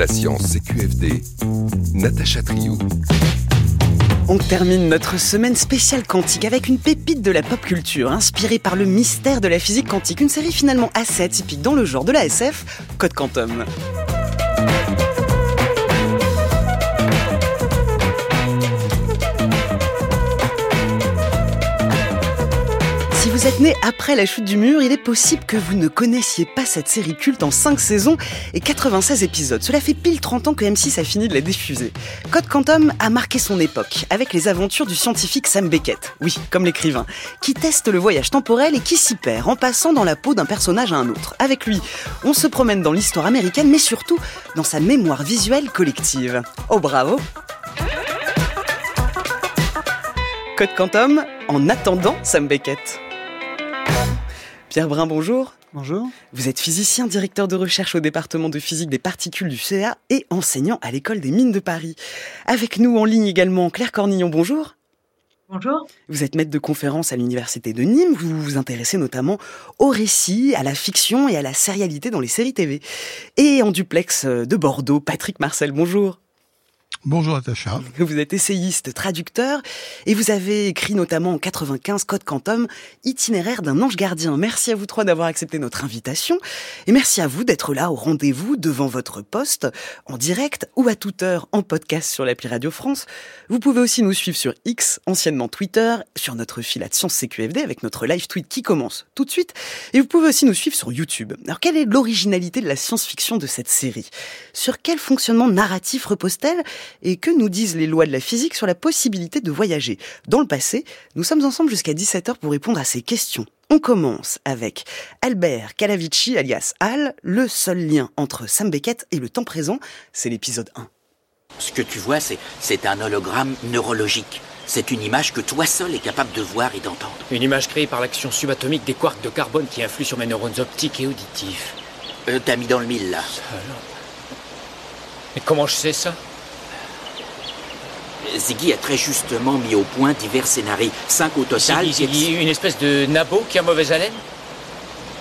La science, c'est QFD. Natacha Triou. On termine notre semaine spéciale quantique avec une pépite de la pop culture inspirée par le mystère de la physique quantique, une série finalement assez atypique dans le genre de la SF, Code Quantum. Vous êtes né après la chute du mur, il est possible que vous ne connaissiez pas cette série culte en 5 saisons et 96 épisodes. Cela fait pile 30 ans que M6 a fini de la diffuser. Code Quantum a marqué son époque avec les aventures du scientifique Sam Beckett, oui, comme l'écrivain, qui teste le voyage temporel et qui s'y perd en passant dans la peau d'un personnage à un autre. Avec lui, on se promène dans l'histoire américaine, mais surtout dans sa mémoire visuelle collective. Oh bravo Code Quantum, en attendant Sam Beckett. Pierre Brun, bonjour. Bonjour. Vous êtes physicien, directeur de recherche au département de physique des particules du CA et enseignant à l'école des mines de Paris. Avec nous en ligne également Claire Cornillon, bonjour. Bonjour. Vous êtes maître de conférence à l'université de Nîmes. Vous vous intéressez notamment au récit, à la fiction et à la sérialité dans les séries TV. Et en duplex de Bordeaux, Patrick Marcel, bonjour. Bonjour Natacha. Vous êtes essayiste, traducteur, et vous avez écrit notamment en 95 Code Quantum, itinéraire d'un ange gardien. Merci à vous trois d'avoir accepté notre invitation, et merci à vous d'être là au rendez-vous devant votre poste, en direct ou à toute heure en podcast sur l'appli Radio France. Vous pouvez aussi nous suivre sur X, anciennement Twitter, sur notre fil à Science CQFD avec notre live tweet qui commence tout de suite, et vous pouvez aussi nous suivre sur YouTube. Alors quelle est l'originalité de la science-fiction de cette série? Sur quel fonctionnement narratif repose-t-elle? Et que nous disent les lois de la physique sur la possibilité de voyager Dans le passé, nous sommes ensemble jusqu'à 17h pour répondre à ces questions. On commence avec Albert Calavici alias Al, le seul lien entre Sam Beckett et le temps présent, c'est l'épisode 1. Ce que tu vois, c'est un hologramme neurologique. C'est une image que toi seul es capable de voir et d'entendre. Une image créée par l'action subatomique des quarks de carbone qui influent sur mes neurones optiques et auditifs. Euh, T'as mis dans le mille là. Mais comment je sais ça? Ziggy a très justement mis au point divers scénarios. Cinq au total. Ziggy, une espèce de nabo qui a mauvaise haleine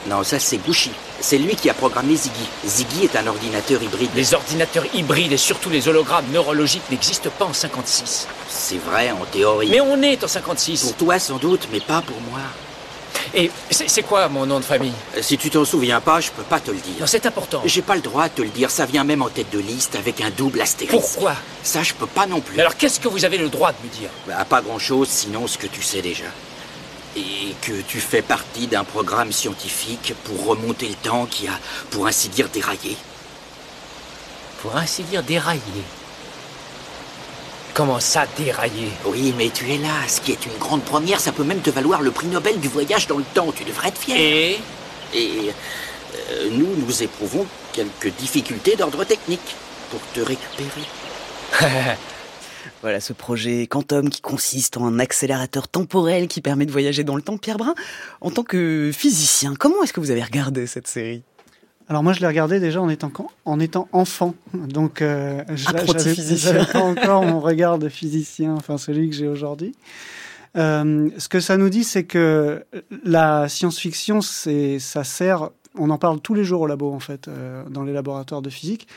Non, ça c'est Gucci. C'est lui qui a programmé Ziggy. Ziggy est un ordinateur hybride. Les ordinateurs hybrides et surtout les hologrammes neurologiques n'existent pas en 56. C'est vrai en théorie. Mais on est en 56. Pour toi sans doute, mais pas pour moi. Et c'est quoi mon nom de famille? Euh, Si tu t'en souviens pas, je peux pas te le dire. Non, c'est important. J'ai pas le droit de te le dire, ça vient même en tête de liste avec un double astérisque. Pourquoi? Ça, je peux pas non plus. Alors qu'est-ce que vous avez le droit de me dire? Bah, Pas grand-chose, sinon ce que tu sais déjà. Et que tu fais partie d'un programme scientifique pour remonter le temps qui a, pour ainsi dire, déraillé. Pour ainsi dire, déraillé Comment ça, dérailler Oui, mais tu es là. Ce qui est une grande première, ça peut même te valoir le prix Nobel du voyage dans le temps. Tu devrais être fier. Et Et euh, nous, nous éprouvons quelques difficultés d'ordre technique pour te récupérer. Voilà ce projet Quantum qui consiste en un accélérateur temporel qui permet de voyager dans le temps. Pierre Brun, en tant que physicien, comment est-ce que vous avez regardé cette série? Alors moi, je l'ai regardé déjà en étant, en étant enfant. Donc, euh, j'avais pas encore mon regard de physicien, enfin celui que j'ai aujourd'hui. Euh, ce que ça nous dit, c'est que la science-fiction, c'est, ça sert, on en parle tous les jours au labo, en fait, euh, dans les laboratoires de physique.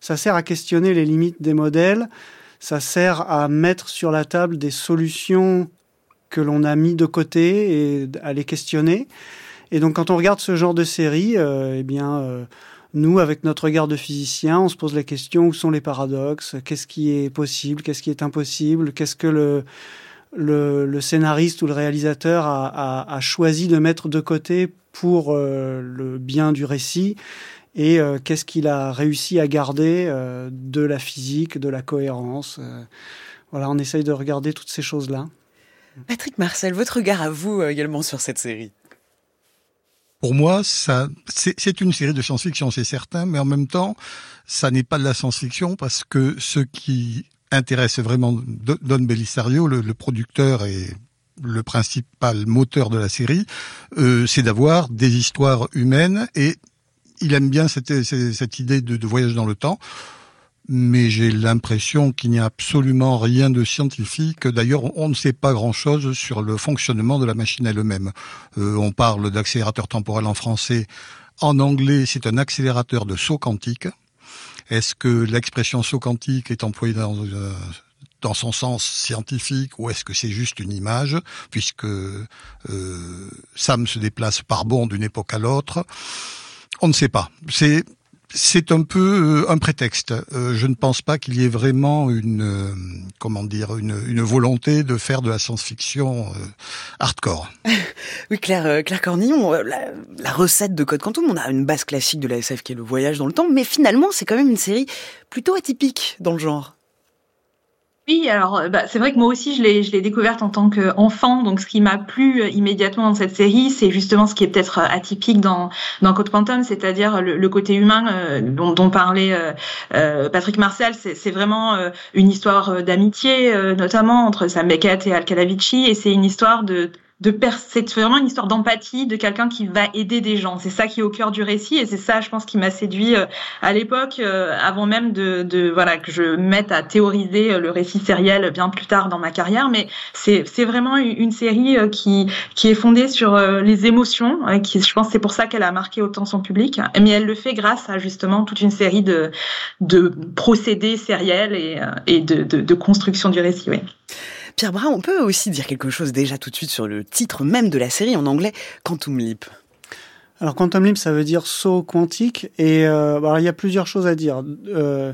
Ça sert à questionner les limites des modèles. Ça sert à mettre sur la table des solutions que l'on a mis de côté et à les questionner. Et donc quand on regarde ce genre de série, euh, eh bien, euh, nous, avec notre regard de physicien, on se pose la question où sont les paradoxes, qu'est-ce qui est possible, qu'est-ce qui est impossible, qu'est-ce que le, scénariste ou le réalisateur a, choisi de mettre de côté pour euh, le bien du récit? Et qu'est-ce qu'il a réussi à garder de la physique, de la cohérence? voilà, on essaye de regarder toutes ces choses-là. Patrick Marcel, votre regard à vous également sur cette série? Pour moi, ça, c'est une série de science-fiction, c'est certain, mais en même temps, ça n'est pas de la science-fiction parce que ce qui intéresse vraiment Don Bellisario, le, le producteur et le principal moteur de la série, euh, c'est d'avoir des histoires humaines et il aime bien cette, cette idée de, de voyage dans le temps mais j'ai l'impression qu'il n'y a absolument rien de scientifique. D'ailleurs, on ne sait pas grand-chose sur le fonctionnement de la machine elle-même. Euh, on parle d'accélérateur temporel en français. En anglais, c'est un accélérateur de saut quantique. Est-ce que l'expression saut quantique est employée dans dans son sens scientifique ou est-ce que c'est juste une image puisque euh, Sam se déplace par bond d'une époque à l'autre? On ne sait pas. C'est c'est un peu euh, un prétexte. Euh, je ne pense pas qu'il y ait vraiment une euh, comment dire une, volonté de faire de la science-fiction hardcore. oui, Claire, Claire Cornillon, la, la, recette de Code Quantum, on a une base classique de la SF qui est le voyage dans le temps, mais finalement, c'est quand même une série plutôt atypique dans le genre. Oui, alors euh, bah, c'est vrai que moi aussi je l'ai je l'ai découverte en tant qu'enfant, donc ce qui m'a plu euh, immédiatement dans cette série, c'est justement ce qui est peut-être euh, atypique dans dans Code Quantum, c'est-à-dire le, côté humain dont, parlait Patrick Marcel. C'est vraiment une histoire d'amitié, notamment entre Sam Beckett et Al Calavici, et c'est une histoire de de c'est vraiment une histoire d'empathie de quelqu'un qui va aider des gens. C'est ça qui est au cœur du récit et c'est ça, je pense, qui m'a séduit euh, à l'époque, euh, avant même de, de, voilà que je mette à théoriser euh, le récit sériel bien plus tard dans ma carrière. Mais c'est vraiment une série qui qui est fondée sur les émotions. Qui, je pense, c'est pour ça qu'elle a marqué autant son public. Mais elle le fait grâce à justement toute une série de de procédés sériels et et de de, de construction du récit. Pierre Brun, on peut aussi dire quelque chose déjà tout de suite sur le titre même de la série en anglais, Quantum Leap. Alors Quantum Leap, ça veut dire saut quantique, et euh, alors, il y a plusieurs choses à dire. Euh,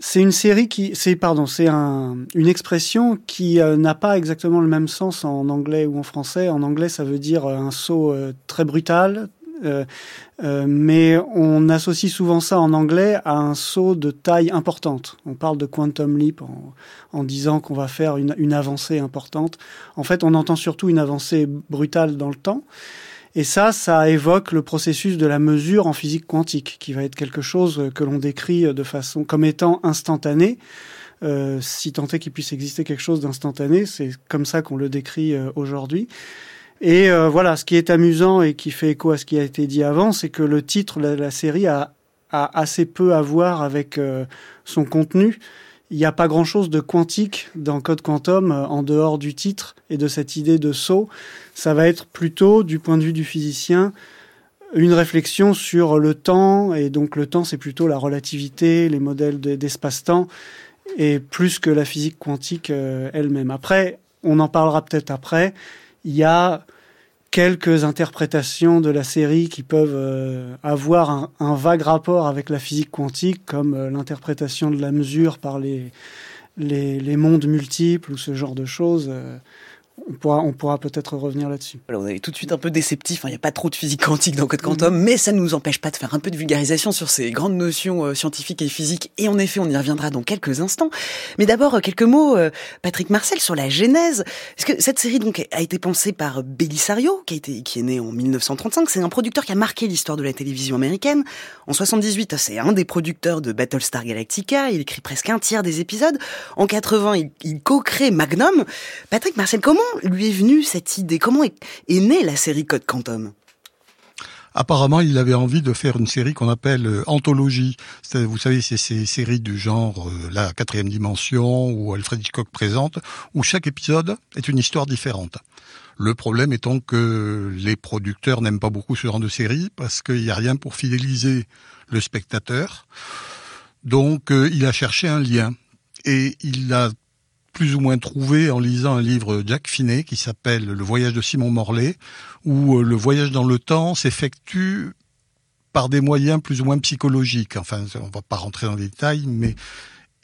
c'est une série qui, c'est pardon, c'est un, une expression qui euh, n'a pas exactement le même sens en anglais ou en français. En anglais, ça veut dire un saut très brutal, mais on associe souvent ça en anglais à un saut de taille importante. On parle de quantum leap en, en disant qu'on va faire une, une, avancée importante. En fait, on entend surtout une avancée brutale dans le temps. Et ça, ça évoque le processus de la mesure en physique quantique, qui va être quelque chose que l'on décrit de façon comme étant instantané. Euh, si tant est qu'il puisse exister quelque chose d'instantané, c'est comme ça qu'on le décrit euh, aujourd'hui. Et euh, voilà, ce qui est amusant et qui fait écho à ce qui a été dit avant, c'est que le titre de la série a, assez peu à voir avec euh, son contenu. Il n'y a pas grand-chose de quantique dans Code Quantum euh, en dehors du titre et de cette idée de saut. Ça va être plutôt, du point de vue du physicien, une réflexion sur le temps, et donc le temps, c'est plutôt la relativité, les modèles d'espace-temps, et plus que la physique quantique elle-même. Après, on en parlera peut-être après, il y a quelques interprétations de la série qui peuvent euh, avoir un, vague rapport avec la physique quantique, comme euh, l'interprétation de la mesure par les, mondes multiples ou ce genre de choses. On pourra, on pourra peut-être revenir là-dessus. Alors, on est tout de suite un peu déceptif. Hein. Il n'y a pas trop de physique quantique dans Code Quantum, mm-hmm. mais ça ne nous empêche pas de faire un peu de vulgarisation sur ces grandes notions euh, scientifiques et physiques. Et en effet, on y reviendra dans quelques instants. Mais d'abord, euh, quelques mots, euh, Patrick Marcel, sur la genèse. Est-ce que cette série donc a été pensée par Belisario, qui a été, qui est né en 1935. C'est un producteur qui a marqué l'histoire de la télévision américaine. En 78, c'est un des producteurs de Battlestar Galactica. Il écrit presque un tiers des épisodes. En 80, il, il co-crée Magnum. Patrick Marcel, comment lui est venue cette idée? Comment est, née la série Code Quantum? Apparemment, il avait envie de faire une série qu'on appelle euh, anthologie. Vous savez, c'est ces séries du genre euh, La quatrième dimension ou Alfred Hitchcock présente, où chaque épisode est une histoire différente. Le problème étant que les producteurs n'aiment pas beaucoup ce genre de série parce qu'il n'y a rien pour fidéliser le spectateur. Donc, euh, il a cherché un lien et il a plus ou moins trouvé en lisant un livre Jack Finney qui s'appelle Le voyage de Simon Morlaix, où euh, le voyage dans le temps s'effectue par des moyens plus ou moins psychologiques. Enfin, on va pas rentrer dans les détails, mais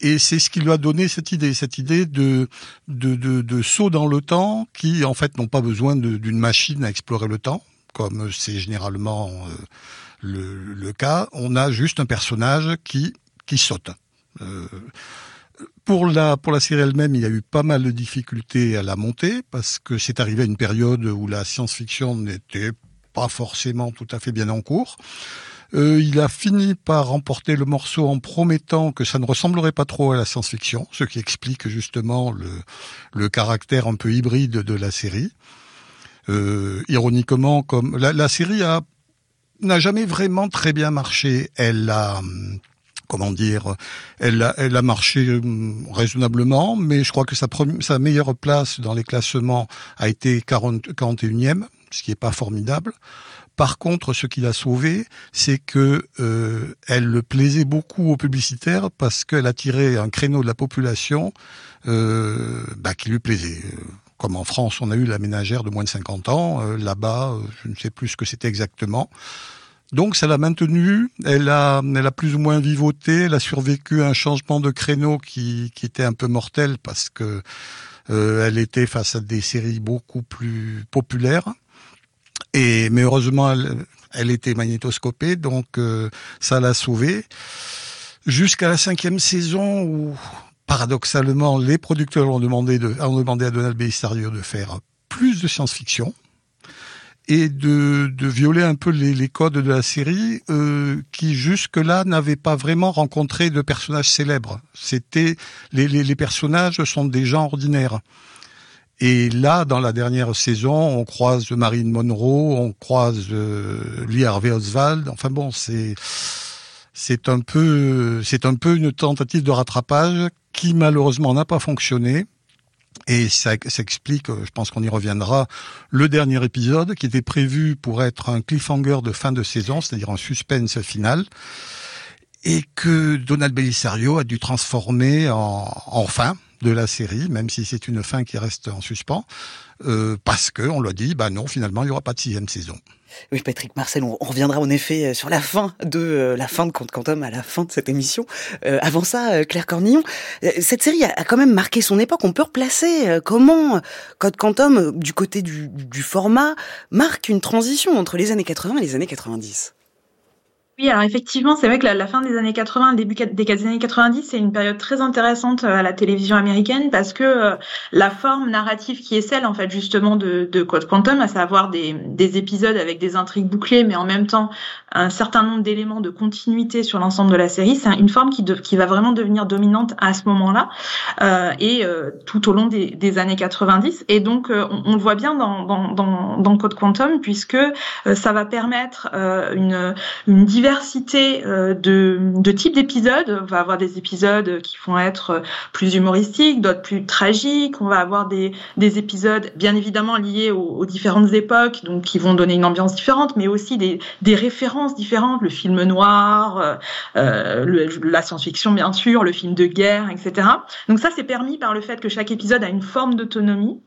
et c'est ce qui lui a donné cette idée, cette idée de de, de, de saut dans le temps qui en fait n'ont pas besoin d'une machine à explorer le temps, comme c'est généralement euh, le, le, cas. On a juste un personnage qui qui saute. Euh, pour la, pour la série elle-même, il y a eu pas mal de difficultés à la monter parce que c'est arrivé à une période où la science-fiction n'était pas forcément tout à fait bien en cours. Euh, il a fini par remporter le morceau en promettant que ça ne ressemblerait pas trop à la science-fiction, ce qui explique justement le, le caractère un peu hybride de la série. Euh, ironiquement, comme la, la série a n'a jamais vraiment très bien marché. Elle a comment dire, elle a, marché hum, raisonnablement, mais je crois que sa, meilleure place dans les classements a été 40, 41e, ce qui est pas formidable. Par contre, ce qui l'a sauvé, c'est que euh, elle le plaisait beaucoup aux publicitaires parce qu'elle attirait un créneau de la population euh, bah, qui lui plaisait. Comme en France, on a eu la ménagère de moins de 50 ans. Euh, là-bas, euh, je ne sais plus ce que c'était exactement. Donc ça l'a maintenue, elle a, elle a plus ou moins vivoté, elle a survécu à un changement de créneau qui, était un peu mortel parce que euh, elle était face à des séries beaucoup plus populaires. Et mais heureusement, elle, était magnétoscopée, donc euh, ça l'a sauvée. Jusqu'à la cinquième saison où, paradoxalement, les producteurs ont demandé, de, ont demandé à Donald Bellisario de faire plus de science-fiction et de, de violer un peu les, les codes de la série euh, qui jusque-là n'avaient pas vraiment rencontré de personnages célèbres. C'était les, les, les personnages sont des gens ordinaires. Et là, dans la dernière saison, on croise Marine Monroe, on croise euh, Lee Harvey Oswald. Enfin bon, c'est c'est un peu c'est un peu une tentative de rattrapage qui malheureusement n'a pas fonctionné. Et ça, ça explique, je pense qu'on y reviendra, le dernier épisode qui était prévu pour être un cliffhanger de fin de saison, c'est-à-dire un suspense final, et que Donald Bellisario a dû transformer en, fin de la série, même si c'est une fin qui reste en suspens, euh, parce que on l'a dit, bah non, finalement, il n'y aura pas de sixième saison. Oui, Patrick Marcel, on, reviendra en effet euh, sur la fin de euh, la fin de Compte Quantum à la fin de cette émission. Euh, avant ça, Claire Cornillon, cette série a, a, quand même marqué son époque. On peut replacer comment Code Quantum, du côté du, du format, marque une transition entre les années 80 et les années 90. Oui, alors effectivement, c'est vrai que la, fin des années 80, le début des années 90, c'est une période très intéressante à la télévision américaine parce que euh, la forme narrative qui est celle, en fait, justement, de, Quantum, à savoir des, épisodes avec des intrigues bouclées, mais en même temps un certain nombre d'éléments de continuité sur l'ensemble de la série, c'est une forme qui, de, qui va vraiment devenir dominante à ce moment-là euh, et euh, tout au long des, des, années 90. Et donc, euh, on, on, le voit bien dans, dans, dans, dans Code Quantum puisque euh, ça va permettre une, une diversité diversité euh, de, de types d'épisodes. On va avoir des épisodes qui vont être plus humoristiques, d'autres plus tragiques. On va avoir des, des épisodes bien évidemment liés aux, aux, différentes époques, donc qui vont donner une ambiance différente, mais aussi des, des références différentes. Le film noir, euh, le, la science-fiction bien sûr, le film de guerre, etc. Donc ça, c'est permis par le fait que chaque épisode a une forme d'autonomie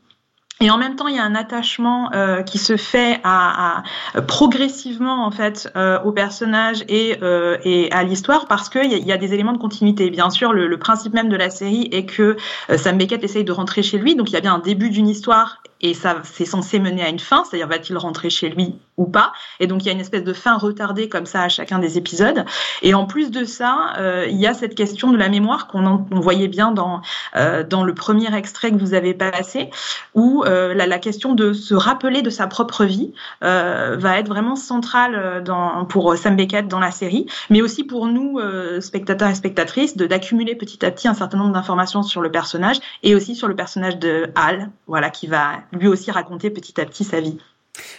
et en même temps, il y a un attachement euh, qui se fait à, progressivement en fait euh, au personnage et, euh, et à l'histoire parce qu'il y, a, y a des éléments de continuité. Bien sûr, le, principe même de la série est que Sam Beckett essaye de rentrer chez lui, donc il y a bien un début d'une histoire et ça c'est censé mener à une fin, c'est-à-dire va-t-il rentrer chez lui ou pas? Et donc il y a une espèce de fin retardée comme ça à chacun des épisodes. Et en plus de ça, il y a cette question de la mémoire qu'on voyait bien dans dans le premier extrait que vous avez passé, où euh, la, question de se rappeler de sa propre vie euh, va être vraiment centrale dans, pour Sam Beckett dans la série, mais aussi pour nous euh, spectateurs et spectatrices d'accumuler petit à petit un certain nombre d'informations sur le personnage et aussi sur le personnage de Hal, voilà qui va lui aussi raconter petit à petit sa vie.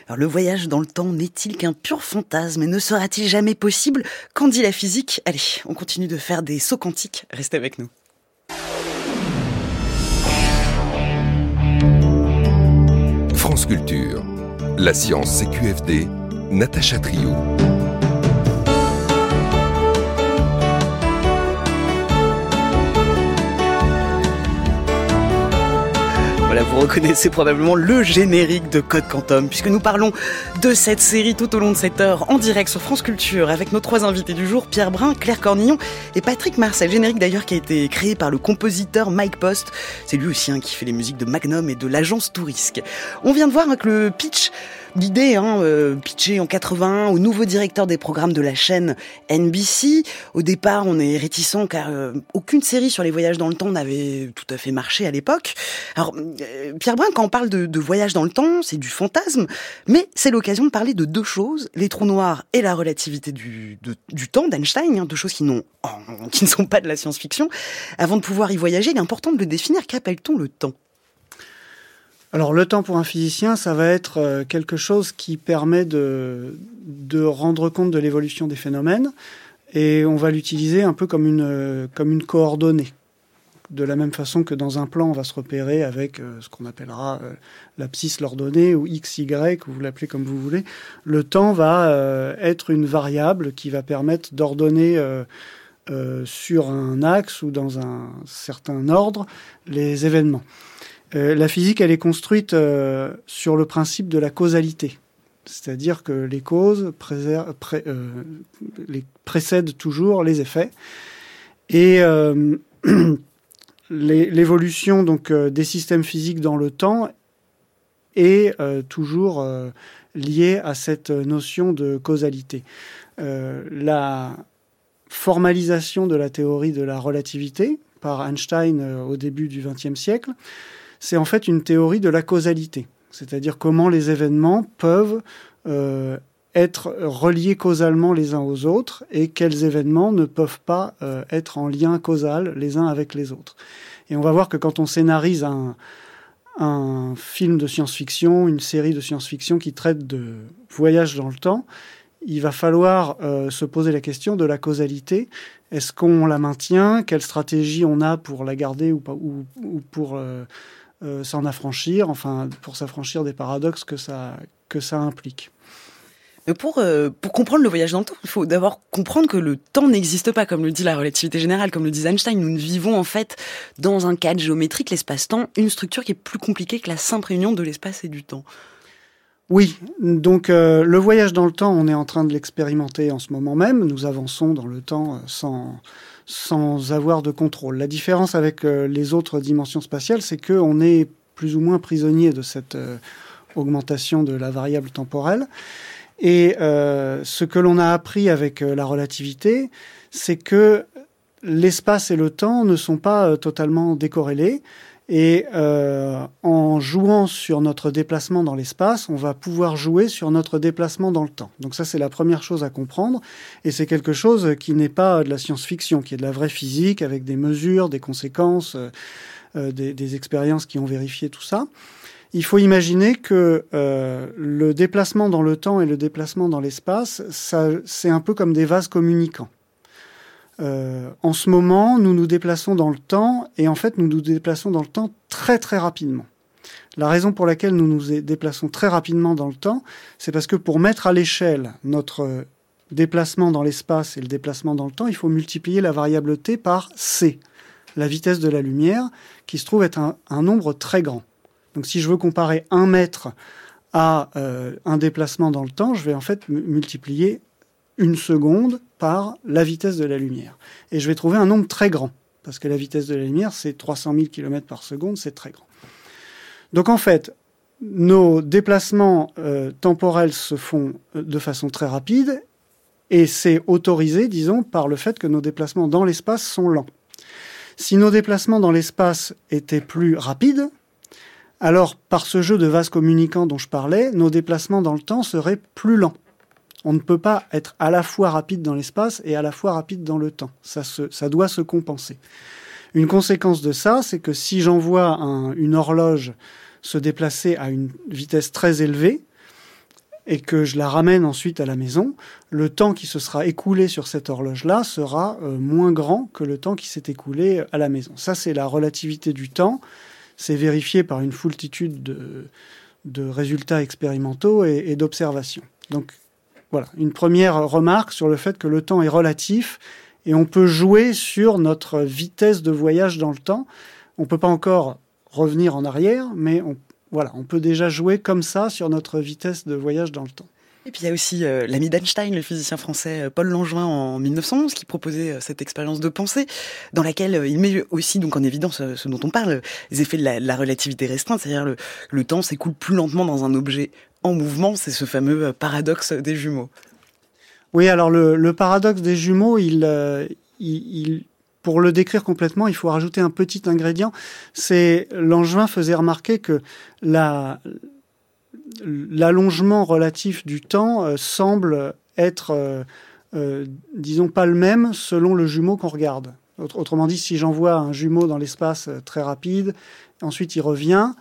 Alors le voyage dans le temps n'est-il qu'un pur fantasme et ne sera-t-il jamais possible? Qu'en dit la physique? Allez, on continue de faire des sauts quantiques. Restez avec nous. La science CQFD, Natacha Trio. Voilà, vous reconnaissez probablement le générique de Code Quantum, puisque nous parlons de cette série tout au long de cette heure en direct sur France Culture avec nos trois invités du jour, Pierre Brun, Claire Cornillon et Patrick Marcel. Générique d'ailleurs qui a été créé par le compositeur Mike Post. C'est lui aussi hein, qui fait les musiques de Magnum et de l'agence Tourisque. On vient de voir avec le pitch l'idée, hein, euh, pitchée en 81 au nouveau directeur des programmes de la chaîne NBC. Au départ, on est réticent car euh, aucune série sur les voyages dans le temps n'avait tout à fait marché à l'époque. Alors, euh, Pierre Brun, quand on parle de, voyage dans le temps, c'est du fantasme, mais c'est l'occasion de parler de deux choses, les trous noirs et la relativité du, du temps d'Einstein, hein, deux choses qui, qui ne sont pas de la science-fiction. Avant de pouvoir y voyager, il est important de le définir. Qu'appelle-t-on le temps? Alors le temps pour un physicien, ça va être euh, quelque chose qui permet de, rendre compte de l'évolution des phénomènes et on va l'utiliser un peu comme une, comme une coordonnée. de la même façon que dans un plan, on va se repérer avec ce qu'on appellera l'abscisse l'ordonnée ou x, y, vous l'appelez comme vous voulez, le temps va être une variable qui va permettre d'ordonner sur un axe ou dans un certain ordre les événements. La physique, elle est construite sur le principe de la causalité. C'est-à-dire que les causes euh, précèdent toujours les effets. Et euh, l'évolution donc euh, des systèmes physiques dans le temps est toujours liée à cette notion de causalité. la formalisation de la théorie de la relativité par Einstein au début du XXe siècle, c'est en fait une théorie de la causalité c'est-à-dire comment les événements peuvent euh, être reliés causalement les uns aux autres et quels événements ne peuvent pas euh, être en lien causal les uns avec les autres. Et on va voir que quand on scénarise un, film de science-fiction, une série de science-fiction qui traite de voyage dans le temps, il va falloir euh, se poser la question de la causalité. Est-ce qu'on la maintient? Quelle stratégie on a pour la garder ou, pour s'en affranchir, enfin pour s'affranchir des paradoxes que ça, que ça implique. Mais pour, euh, pour comprendre le voyage dans le temps, il faut d'abord comprendre que le temps n'existe pas, comme le dit la relativité générale, comme le dit Einstein. Nous vivons en fait dans un cadre géométrique, l'espace-temps, une structure qui est plus compliquée que la simple réunion de l'espace et du temps. Oui, donc euh, le voyage dans le temps, on est en train de l'expérimenter en ce moment même. Nous avançons dans le temps sans, sans avoir de contrôle. La différence avec euh, les autres dimensions spatiales, c'est qu'on est plus ou moins prisonnier de cette euh, augmentation de la variable temporelle. Et euh, ce que l'on a appris avec la relativité, c'est que l'espace et le temps ne sont pas totalement décorrélés. Et euh, en jouant sur notre déplacement dans l'espace, on va pouvoir jouer sur notre déplacement dans le temps. Donc ça, c'est la première chose à comprendre. Et c'est quelque chose qui n'est pas de la science-fiction, qui est de la vraie physique, avec des mesures, des conséquences, euh, euh des, des, expériences qui ont vérifié tout ça. Il faut imaginer que euh, le déplacement dans le temps et le déplacement dans l'espace, c'est un peu comme des vases communicants. Euh, en ce moment, nous nous déplaçons dans le temps et en fait, nous nous déplaçons dans le temps très très rapidement. La raison pour laquelle nous nous déplaçons très rapidement dans le temps, c'est parce que pour mettre à l'échelle notre déplacement dans l'espace et le déplacement dans le temps, il faut multiplier la variable t par c, la vitesse de la lumière, qui se trouve être un, nombre très grand. Donc si je veux comparer un mètre à euh, un déplacement dans le temps, je vais en fait multiplier une seconde par la vitesse de la lumière. Et je vais trouver un nombre très grand, parce que la vitesse de la lumière, c'est 300 000 km par seconde, c'est très grand. Donc en fait, nos déplacements euh, temporels se font euh, de façon très rapide, et c'est autorisé, disons, par le fait que nos déplacements dans l'espace sont lents. Si nos déplacements dans l'espace étaient plus rapides, alors par ce jeu de vases communicants dont je parlais, nos déplacements dans le temps seraient plus lents on ne peut pas être à la fois rapide dans l'espace et à la fois rapide dans le temps. Ça, ça doit se compenser. Une conséquence de ça, c'est que si j'envoie une horloge se déplacer à une vitesse très élevée et que je la ramène ensuite à la maison, le temps qui se sera écoulé sur cette horloge-là sera euh, moins grand que le temps qui s'est écoulé à la maison. Ça, c'est la relativité du temps. C'est vérifié par une foultitude de, résultats expérimentaux et, et d'observations. Donc, voilà, une première remarque sur le fait que le temps est relatif et on peut jouer sur notre vitesse de voyage dans le temps. On ne peut pas encore revenir en arrière, mais on, voilà, on peut déjà jouer comme ça sur notre vitesse de voyage dans le temps. Et puis il y a aussi euh, l'ami d'Einstein, le physicien français euh, Paul Langevin en 1911, qui proposait euh, cette expérience de pensée, dans laquelle il met aussi donc en évidence ce dont on parle, les effets de la, relativité restreinte, c'est-à-dire le, le temps s'écoule plus lentement dans un objet en mouvement, c'est ce fameux euh, paradoxe des jumeaux. Oui, alors le, paradoxe des jumeaux, euh, il, pour le décrire complètement, il faut rajouter un petit ingrédient. C'est Langevin faisait remarquer que l'allongement relatif du temps euh, semble être, disons, pas le même selon le jumeau qu'on regarde. Autrement dit, si j'envoie un jumeau dans l'espace très rapide, ensuite il revient,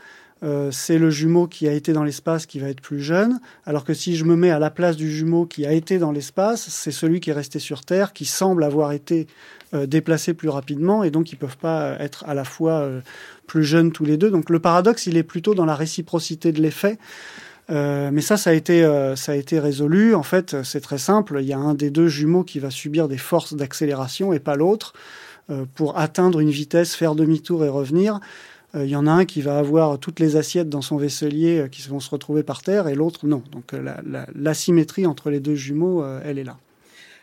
euh, c'est le jumeau qui a été dans l'espace qui va être plus jeune, alors que si je me mets à la place du jumeau qui a été dans l'espace, c'est celui qui est resté sur Terre, qui semble avoir été euh, déplacé plus rapidement, et donc ils peuvent pas être à la fois euh, plus jeunes tous les deux. Donc le paradoxe, il est plutôt dans la réciprocité de l'effet. mais ça, ça a été résolu. En fait, c'est très simple. Il y a un des deux jumeaux qui va subir des forces d'accélération et pas l'autre pour atteindre une vitesse, faire demi-tour et revenir. Il euh, y en a un qui va avoir toutes les assiettes dans son vaisselier euh, qui vont se retrouver par terre et l'autre non. Donc euh, l'asymétrie entre les deux jumeaux, elle est là.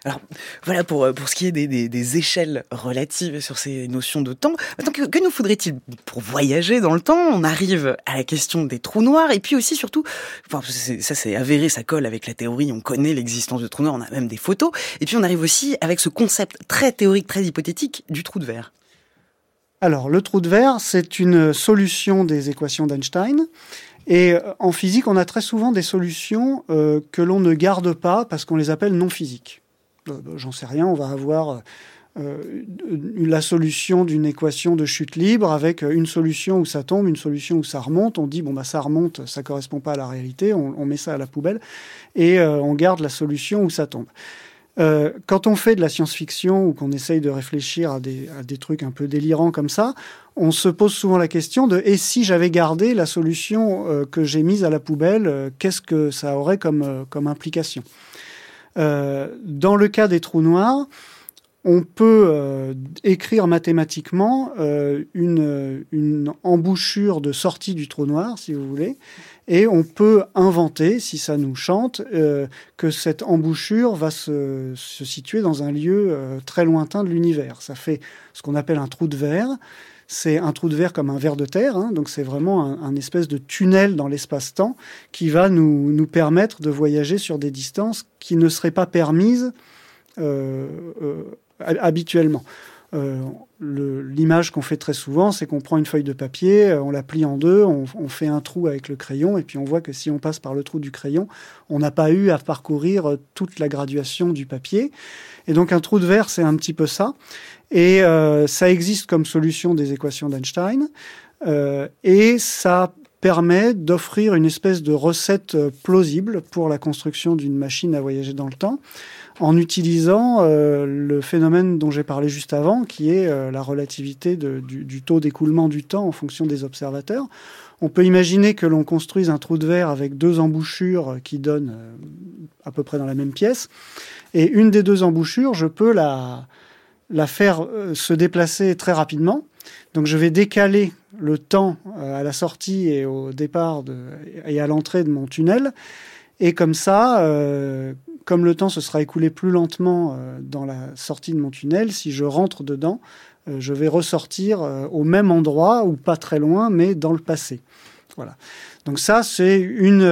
Alors voilà pour, pour ce qui est des, des, échelles relatives sur ces notions de temps. Maintenant, que, que nous faudrait-il pour voyager dans le temps? On arrive à la question des trous noirs et puis aussi surtout, ça c'est avéré, ça colle avec la théorie, on connaît l'existence de trous noirs, on a même des photos. Et puis on arrive aussi avec ce concept très théorique, très hypothétique du trou de verre. Alors, le trou de verre, c'est une solution des équations d'Einstein. Et euh, en physique, on a très souvent des solutions euh, que l'on ne garde pas parce qu'on les appelle non physiques. Euh, bah, j'en sais rien, on va avoir la solution d'une équation de chute libre avec une solution où ça tombe, une solution où ça remonte. On dit, bon, bah, ça remonte, ça correspond pas à la réalité, on, on met ça à la poubelle et on garde la solution où ça tombe. Euh, quand on fait de la science-fiction ou qu'on essaye de réfléchir à des, trucs un peu délirants comme ça, on se pose souvent la question de et si j'avais gardé la solution euh, que j'ai mise à la poubelle, euh, qu'est-ce que ça aurait comme, implication? Dans le cas des trous noirs, on peut écrire mathématiquement une embouchure de sortie du trou noir, si vous voulez, et on peut inventer, si ça nous chante, euh, que cette embouchure va se, situer dans un lieu euh, très lointain de l'univers. Ça fait ce qu'on appelle un trou de verre. C'est un trou de verre comme un verre de terre, hein. donc c'est vraiment un, espèce de tunnel dans l'espace-temps qui va nous, permettre de voyager sur des distances qui ne seraient pas permises euh, habituellement. L'image qu'on fait très souvent, c'est qu'on prend une feuille de papier, euh, on la plie en deux, on, fait un trou avec le crayon, et puis on voit que si on passe par le trou du crayon, on n'a pas eu à parcourir euh, toute la graduation du papier. Et donc un trou de verre, c'est un petit peu ça. Et ça existe comme solution des équations d'Einstein, et ça permet d'offrir une espèce de recette plausible pour la construction d'une machine à voyager dans le temps en utilisant euh, le phénomène dont j'ai parlé juste avant, qui est euh, la relativité du, taux d'écoulement du temps en fonction des observateurs. On peut imaginer que l'on construise un trou de verre avec deux embouchures qui donnent euh, à peu près dans la même pièce. Et une des deux embouchures, je peux la faire se déplacer très rapidement. Donc je vais décaler le temps à la sortie et au départ et à l'entrée de mon tunnel. Et comme ça, comme le temps se sera écoulé plus lentement euh, dans la sortie de mon tunnel, si je rentre dedans, euh, je vais ressortir euh, au même endroit ou pas très loin, mais dans le passé. Voilà. Donc ça, c'est une,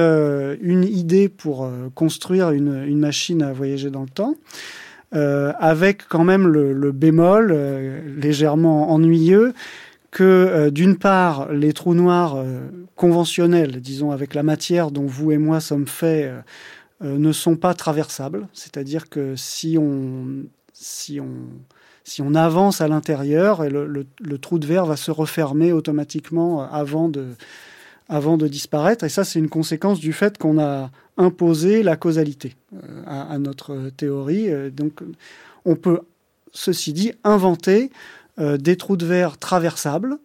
une idée pour construire une, une, machine à voyager dans le temps, avec quand même le bémol légèrement ennuyeux que d'une part, les trous noirs conventionnels, disons avec la matière dont vous et moi sommes faits, euh, ne sont pas traversables. C'est-à-dire que si on, si on, si on avance à l'intérieur, le, trou de verre va se refermer automatiquement avant de, avant de disparaître. Et ça, c'est une conséquence du fait qu'on a imposé la causalité euh, à, notre théorie. Euh, donc, on peut, ceci dit, inventer des trous de verre traversables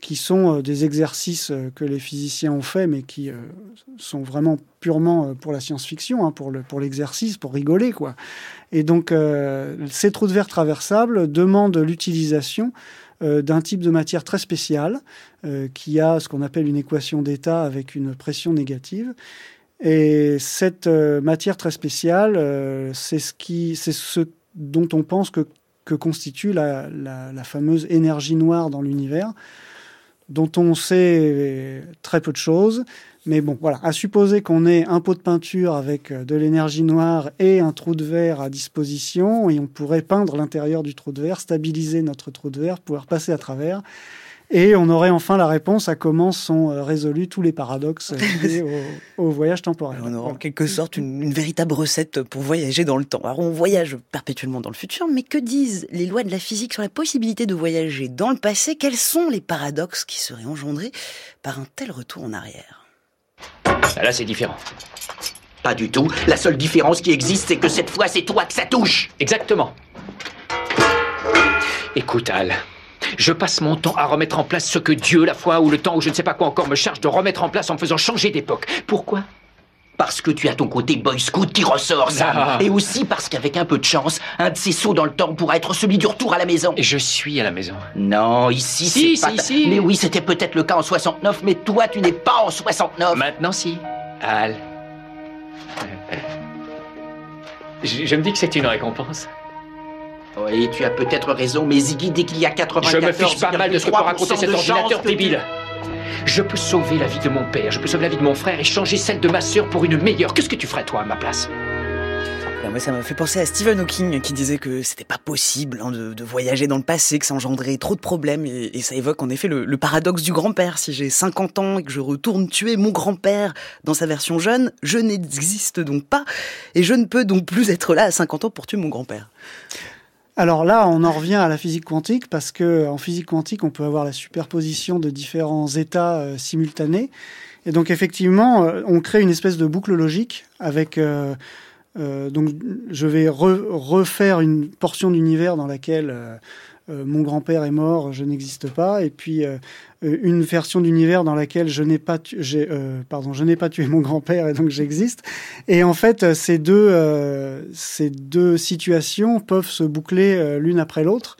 qui sont euh, des exercices euh, que les physiciens ont faits, mais qui euh, sont vraiment purement pour la science-fiction, hein, pour le pour l'exercice, pour rigoler quoi. Et donc ces trous de verre traversables demandent l'utilisation d'un type de matière très spéciale qui a ce qu'on appelle une équation d'état avec une pression négative. Et cette matière très spéciale, c'est ce c'est ce dont on pense que que constitue la, fameuse énergie noire dans l'univers dont on sait très peu de choses. Mais bon, voilà, à supposer qu'on ait un pot de peinture avec euh, de l'énergie noire et un trou de verre à disposition, et on pourrait peindre l'intérieur du trou de verre, stabiliser notre trou de verre, pouvoir passer à travers. Et on aurait enfin la réponse à comment sont euh, résolus tous les paradoxes liés au, au, voyage temporel. On aura en quelque sorte une, une, véritable recette pour voyager dans le temps. Alors on voyage perpétuellement dans le futur, mais que disent les lois de la physique sur la possibilité de voyager dans le passé? Quels sont les paradoxes qui seraient engendrés par un tel retour en arrière? Ah, Là c'est différent. Pas du tout. La seule différence qui existe, c'est que cette fois, c'est toi que ça touche. Exactement. Écoute, Al, je passe mon temps à remettre en place ce que Dieu, la foi ou le temps ou je ne sais pas quoi encore me charge de remettre en place en me faisant changer d'époque. Pourquoi? Parce que tu as ton côté boy scout qui ressort, ça. Ah. Et aussi parce qu'avec un peu de chance, un de ces sauts dans le temps pourra être celui du retour à la maison. Et je suis à la maison. Non, ici, si, c'est pas... Si, si. Mais oui, c'était peut-être le cas en 69, mais toi, tu n'es pas en 69. Maintenant, si. Al. Je, je me dis que c'est une récompense. Oui, tu as peut-être raison, mais Ziggy, dès qu'il y a 94... Je me fiche pas mal de ce que peut raconter cet ordinateur débile. Je peux sauver la vie de mon père, je peux sauver la vie de mon frère et changer celle de ma sœur pour une meilleure. Qu'est-ce que tu ferais, toi, à ma place? Moi, ça m'a fait penser à Stephen Hawking qui disait que c'était pas possible hein, de, de, voyager dans le passé, que ça engendrait trop de problèmes. Et, et ça évoque en effet le, le paradoxe du grand-père. Si j'ai 50 ans et que je retourne tuer mon grand-père dans sa version jeune, je n'existe donc pas. Et je ne peux donc plus être là à 50 ans pour tuer mon grand-père. Alors là, on en revient à la physique quantique parce que en physique quantique, on peut avoir la superposition de différents états euh, simultanés. Et donc effectivement, euh, on crée une espèce de boucle logique avec euh, donc je vais re, refaire une portion d'univers dans laquelle mon grand-père est mort, je n'existe pas, et puis une version d'univers dans laquelle je n'ai pas, euh, pas tué mon grand-père et donc j'existe. Et en fait, ces deux, euh, ces deux situations peuvent se boucler euh, l'une après l'autre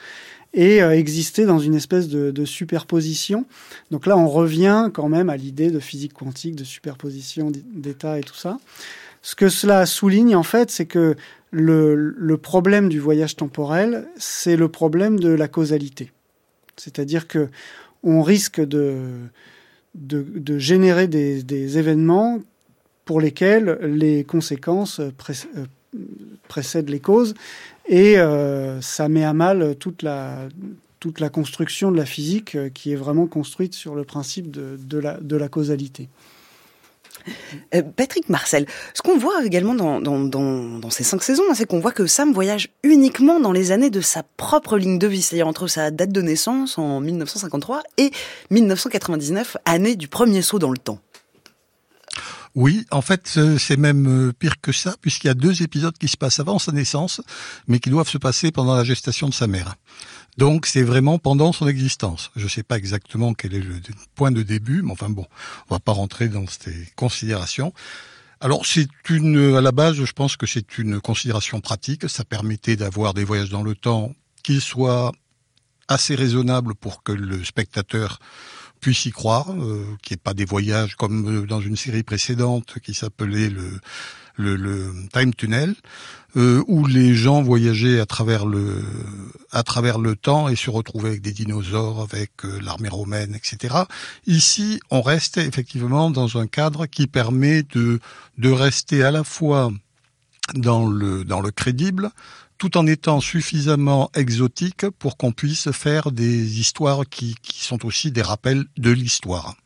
et euh, exister dans une espèce de, de, superposition. Donc là, on revient quand même à l'idée de physique quantique, de superposition d'états et tout ça. Ce que cela souligne, en fait, c'est que le, problème du voyage temporel, c'est le problème de la causalité. C'est-à-dire que on risque de, de, générer des, événements pour lesquels les conséquences euh, précèdent les causes et euh, ça met à mal toute la, construction de la physique qui est vraiment construite sur le principe de la causalité. Euh, Patrick Marcel, ce qu'on voit également dans, ces cinq saisons, c'est qu'on voit que Sam voyage uniquement dans les années de sa propre ligne de vie, c'est-à-dire entre sa date de naissance en 1953 et 1999, année du premier saut dans le temps. Oui, en fait, c'est même pire que ça, puisqu'il y a deux épisodes qui se passent avant sa naissance, mais qui doivent se passer pendant la gestation de sa mère. Donc c'est vraiment pendant son existence. Je ne sais pas exactement quel est le point de début, mais enfin bon, on va pas rentrer dans ces considérations. Alors c'est une, à la base, je pense que c'est une considération pratique. Ça permettait d'avoir des voyages dans le temps qui soient assez raisonnables pour que le spectateur puisse y croire, euh, qu'il n'y ait pas des voyages comme dans une série précédente qui s'appelait le, le, Time Tunnel, euh, où les gens voyageaient à travers le à travers le temps et se retrouvaient avec des dinosaures, avec euh, l'armée romaine, etc. Ici, on reste effectivement dans un cadre qui permet de de rester à la fois dans le dans le crédible, tout en étant suffisamment exotique pour qu'on puisse faire des histoires qui, qui sont aussi des rappels de l'histoire.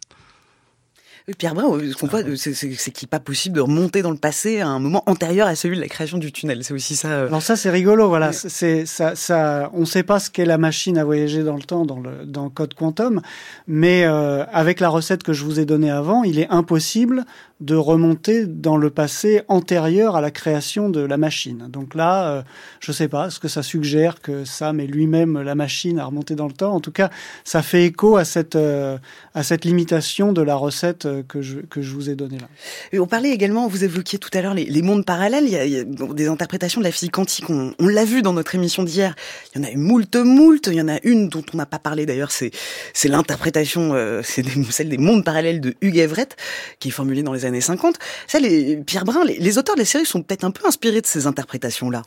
Pierre Brun, ce qu'on voit, c'est qu'il n'est pas possible de remonter dans le passé à un moment antérieur à celui de la création du tunnel. C'est aussi ça. Euh... Alors ça, c'est rigolo. Voilà, c'est ça, ça. On ne sait pas ce qu'est la machine à voyager dans le temps dans le dans Code Quantum, mais euh, avec la recette que je vous ai donnée avant, il est impossible de remonter dans le passé antérieur à la création de la machine. Donc là, euh, je sais pas, est-ce que ça suggère que Sam est lui-même la machine à remonter dans le temps En tout cas, ça fait écho à cette euh, à cette limitation de la recette que je que je vous ai donnée là. Et on parlait également, vous évoquiez tout à l'heure les, les, mondes parallèles. Il y a, il y a des interprétations de la physique quantique. On, on l'a vu dans notre émission d'hier. Il y en a eu moult moult. Il y en a une dont on n'a pas parlé d'ailleurs. C'est c'est l'interprétation, euh, c'est celle des mondes parallèles de Hugh Everett, qui est formulée dans les années 50. Ça, les, Pierre Brun, les, les auteurs de la série sont peut-être un peu inspirés de ces interprétations-là.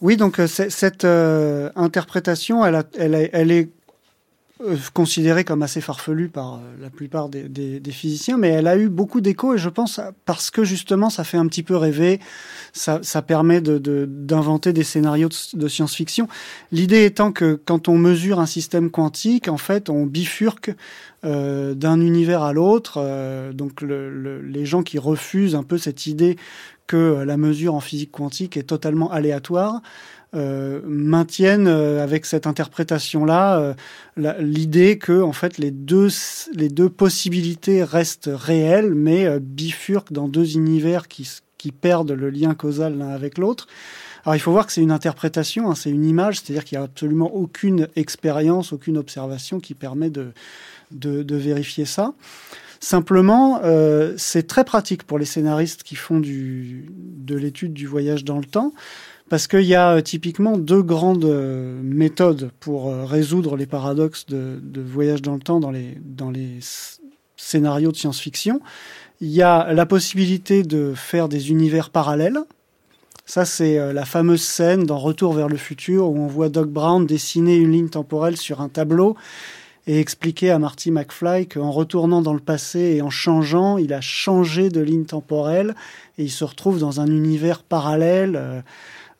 Oui, donc cette euh, interprétation, elle, a, elle, a, elle est euh, considérée comme assez farfelue par euh, la plupart des, des, des, physiciens, mais elle a eu beaucoup d'écho et je pense parce que justement ça fait un petit peu rêver, ça, ça permet d'inventer de, des scénarios de, de science-fiction. L'idée étant que quand on mesure un système quantique, en fait, on bifurque euh, d'un univers à l'autre. Euh, donc le, le, les gens qui refusent un peu cette idée que la mesure en physique quantique est totalement aléatoire, euh, maintiennent euh, avec cette interprétation-là euh, l'idée que en fait les deux les deux possibilités restent réelles, mais euh, bifurquent dans deux univers qui qui perdent le lien causal l'un avec l'autre. Alors il faut voir que c'est une interprétation, hein, c'est une image, c'est-à-dire qu'il n'y a absolument aucune expérience, aucune observation qui permet de, de, de vérifier ça. Simplement, euh, c'est très pratique pour les scénaristes qui font du, de l'étude du voyage dans le temps, parce qu'il y a euh, typiquement deux grandes euh, méthodes pour euh, résoudre les paradoxes de, voyage dans le temps dans les, dans les scénarios de science-fiction. Il y a la possibilité de faire des univers parallèles. Ça, c'est la fameuse scène dans Retour vers le futur où on voit Doc Brown dessiner une ligne temporelle sur un tableau et expliquer à Marty McFly qu'en retournant dans le passé et en changeant, il a changé de ligne temporelle et il se retrouve dans un univers parallèle.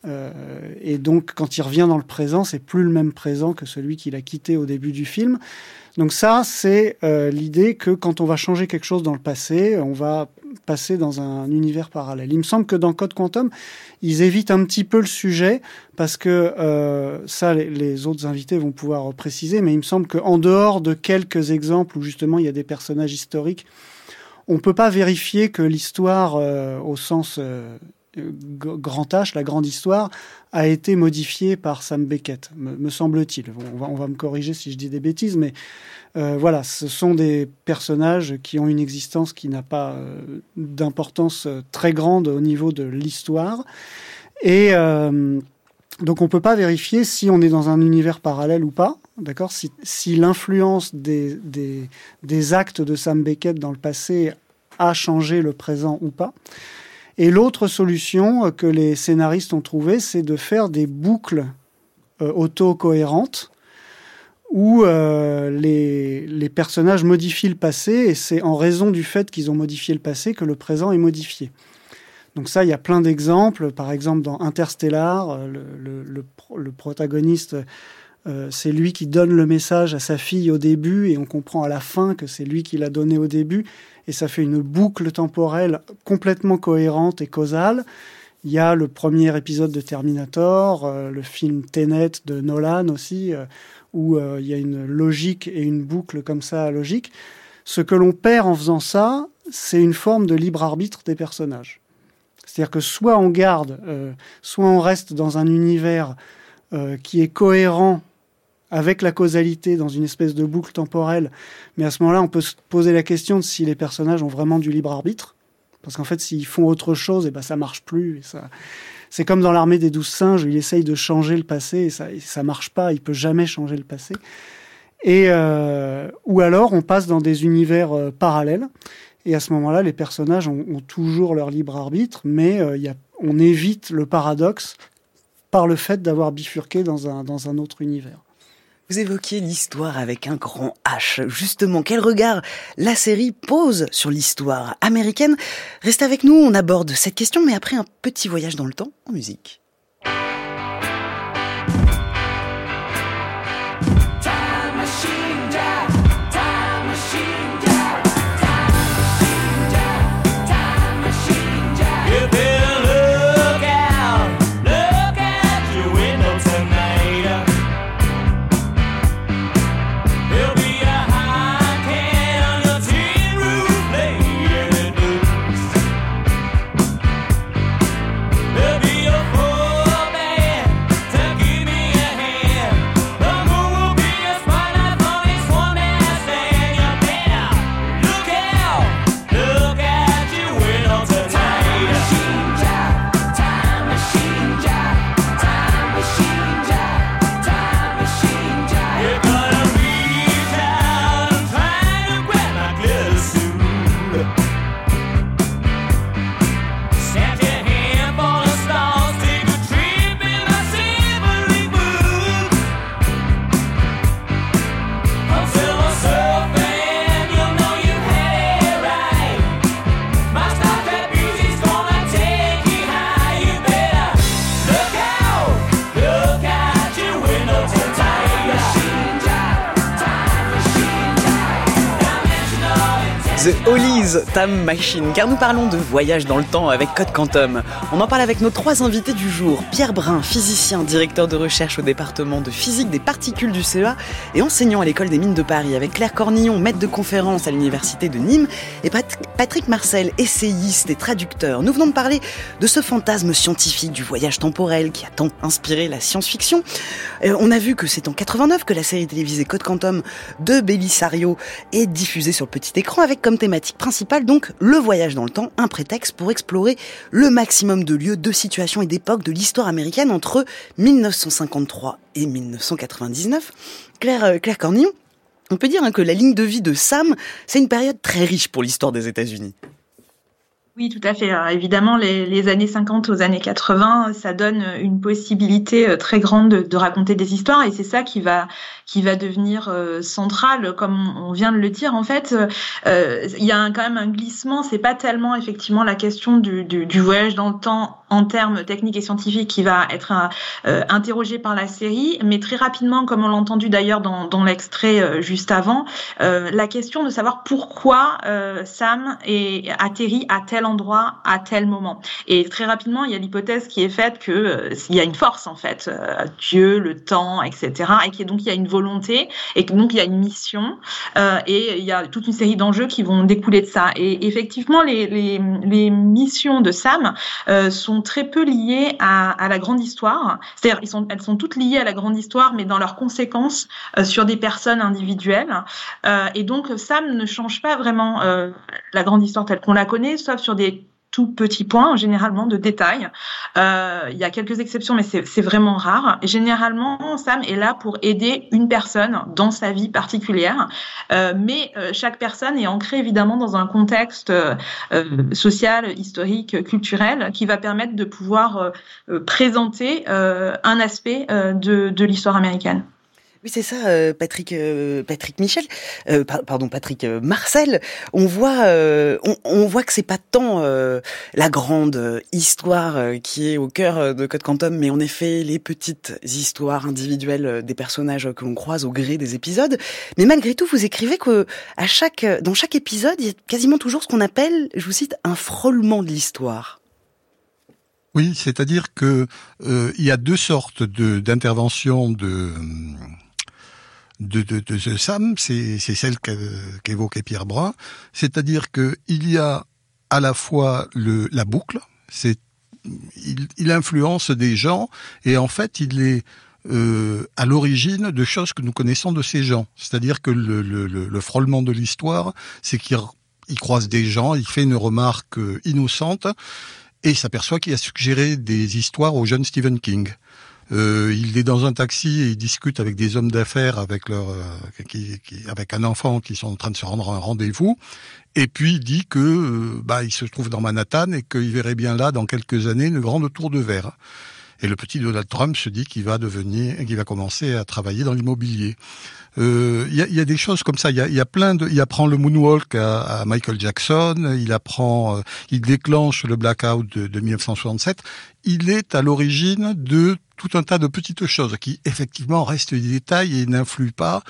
Euh, et donc, quand il revient dans le présent, c'est plus le même présent que celui qu'il a quitté au début du film. Donc ça, c'est euh, l'idée que quand on va changer quelque chose dans le passé, on va passer dans un univers parallèle. Il me semble que dans Code Quantum, ils évitent un petit peu le sujet parce que euh, ça, les, autres invités vont pouvoir préciser, mais il me semble qu'en dehors de quelques exemples où justement il y a des personnages historiques, on peut pas vérifier que l'histoire, au sens grand H, la grande histoire, a été modifiée par Sam Beckett, me, semble-t-il. On va, me corriger si je dis des bêtises, mais euh, voilà, ce sont des personnages qui ont une existence qui n'a pas euh, d'importance euh, très grande au niveau de l'histoire. Et donc on peut pas vérifier si on est dans un univers parallèle ou pas, d'accord? Si, l'influence des, des actes de Sam Beckett dans le passé a changé le présent ou pas. Et l'autre solution que les scénaristes ont trouvée, c'est de faire des boucles euh, auto-cohérentes où euh, les, personnages modifient le passé et c'est en raison du fait qu'ils ont modifié le passé que le présent est modifié. Donc ça, il y a plein d'exemples. Par exemple, dans Interstellar, euh, le, protagoniste, euh, c'est lui qui donne le message à sa fille au début et on comprend à la fin que c'est lui qui l'a donné au début et ça fait une boucle temporelle complètement cohérente et causale. Il y a le premier épisode de Terminator, euh, le film Tenet de Nolan aussi, euh, où euh, il y a une logique et une boucle comme ça logique. Ce que l'on perd en faisant ça, c'est une forme de libre arbitre des personnages. C'est-à-dire que soit on garde, soit on reste dans un univers qui est cohérent avec la causalité dans une espèce de boucle temporelle. Mais à ce moment-là, on peut se poser la question de si les personnages ont vraiment du libre arbitre. Parce qu'en fait, s'ils font autre chose, et eh ben ça marche plus. C'est comme dans l'armée des douze singes, où il essaye de changer le passé et ça, et ça marche pas. Il peut jamais changer le passé. Euh, ou alors, on passe dans des univers euh, parallèles. Et à ce moment-là, les personnages ont, toujours leur libre arbitre, mais euh, on évite le paradoxe par le fait d'avoir bifurqué dans un autre univers. Vous évoquiez l'histoire avec un grand H. Justement, quel regard la série pose sur l'histoire américaine? Reste avec nous, on aborde cette question, mais après un petit voyage dans le temps en musique. The Hollies Time Machine, car nous parlons de voyage dans le temps avec Code Quantum. On en parle avec nos trois invités du jour. Pierre Brun, physicien, directeur de recherche au département de physique des particules du CEA et enseignant à l'école des mines de Paris, avec Claire Cornillon, maître de conférence à l'université de Nîmes, et Patrick Marcel, essayiste et traducteur. Nous venons de parler de ce fantasme scientifique du voyage temporel qui a tant inspiré la science-fiction. Euh, on a vu que c'est en 89 que la série télévisée Code Quantum de Bellisario est diffusée sur le petit écran avec comme thématique principale donc le voyage dans le temps, un prétexte pour explorer le maximum de lieux, de situations et d'époques de l'histoire américaine entre 1953 et 1999. Claire, euh, Claire Cornillon, on peut dire hein, que la ligne de vie de Sam, c'est une période très riche pour l'histoire des États-Unis. Oui, tout à fait. évidemment, les, années 50 aux années 80, ça donne une possibilité euh, très grande de, raconter des histoires et c'est ça qui va qui va devenir euh, central, comme on vient de le dire. En fait, euh, il y a quand même un glissement. C'est pas tellement effectivement la question du, du, voyage dans le temps en termes techniques et scientifiques qui va être interrogé par la série, mais très rapidement, comme on l'a entendu d'ailleurs dans, l'extrait juste avant, la question de savoir pourquoi Sam est atterri à tel endroit à tel moment. Et très rapidement, il y a l'hypothèse qui est faite que euh, il y a une force en fait, euh, Dieu, le temps, etc. Et qui donc il y a une volonté et donc il y a une mission euh, et il y a toute une série d'enjeux qui vont découler de ça. Et effectivement, les missions de Sam sont très peu liées à, la grande histoire. C'est-à-dire, elles sont toutes liées à la grande histoire, mais dans leurs conséquences sur des personnes individuelles. et donc Sam ne change pas vraiment la grande histoire telle qu'on la connaît, sauf sur des tout petits points, généralement de détails. Euh, il y a quelques exceptions, mais c'est vraiment rare. Généralement, Sam est là pour aider une personne dans sa vie particulière, euh, mais euh, chaque personne est ancrée évidemment dans un contexte social, historique, culturel, qui va permettre de pouvoir présenter un aspect de l'histoire américaine. Oui, c'est ça, euh, Patrick, euh, Patrick Michel, euh, pardon, Patrick Marcel. On voit, on, voit que c'est pas tant la grande histoire qui est au cœur de Code Quantum, mais en effet les petites histoires individuelles des personnages que l'on croise au gré des épisodes. Mais malgré tout, vous écrivez que à chaque, dans chaque épisode, il y a quasiment toujours ce qu'on appelle, je vous cite, un frôlement de l'histoire. Oui, c'est-à-dire que il y a deux sortes d'interventions de, de, de, de ce Sam, c'est celle qu'évoquait Pierre Brun, c'est-à-dire que il y a à la fois le, la boucle, il, il, influence des gens et en fait il est euh, à l'origine de choses que nous connaissons de ces gens. C'est-à-dire que le, le, le, frôlement de l'histoire, c'est qu'il il croise des gens, il fait une remarque innocente et s'aperçoit qu'il a suggéré des histoires au jeune Stephen King. Euh, il est dans un taxi et il discute avec des hommes d'affaires, avec leur, euh, qui, avec un enfant qui sont en train de se rendre à un rendez-vous. Et puis il dit que euh, bah il se trouve dans Manhattan et qu'il verrait bien là dans quelques années une grande tour de verre. Et le petit Donald Trump se dit qu'il va devenir, qu'il va commencer à travailler dans l'immobilier. Euh, il y, a, y, a, des choses comme ça. Il y a, y a, plein de. Il apprend le moonwalk à, à Michael Jackson. Il apprend. Euh, il déclenche le blackout de, de 1967. Il est à l'origine de tout un tas de petites choses qui effectivement restent des détails et n'influent pas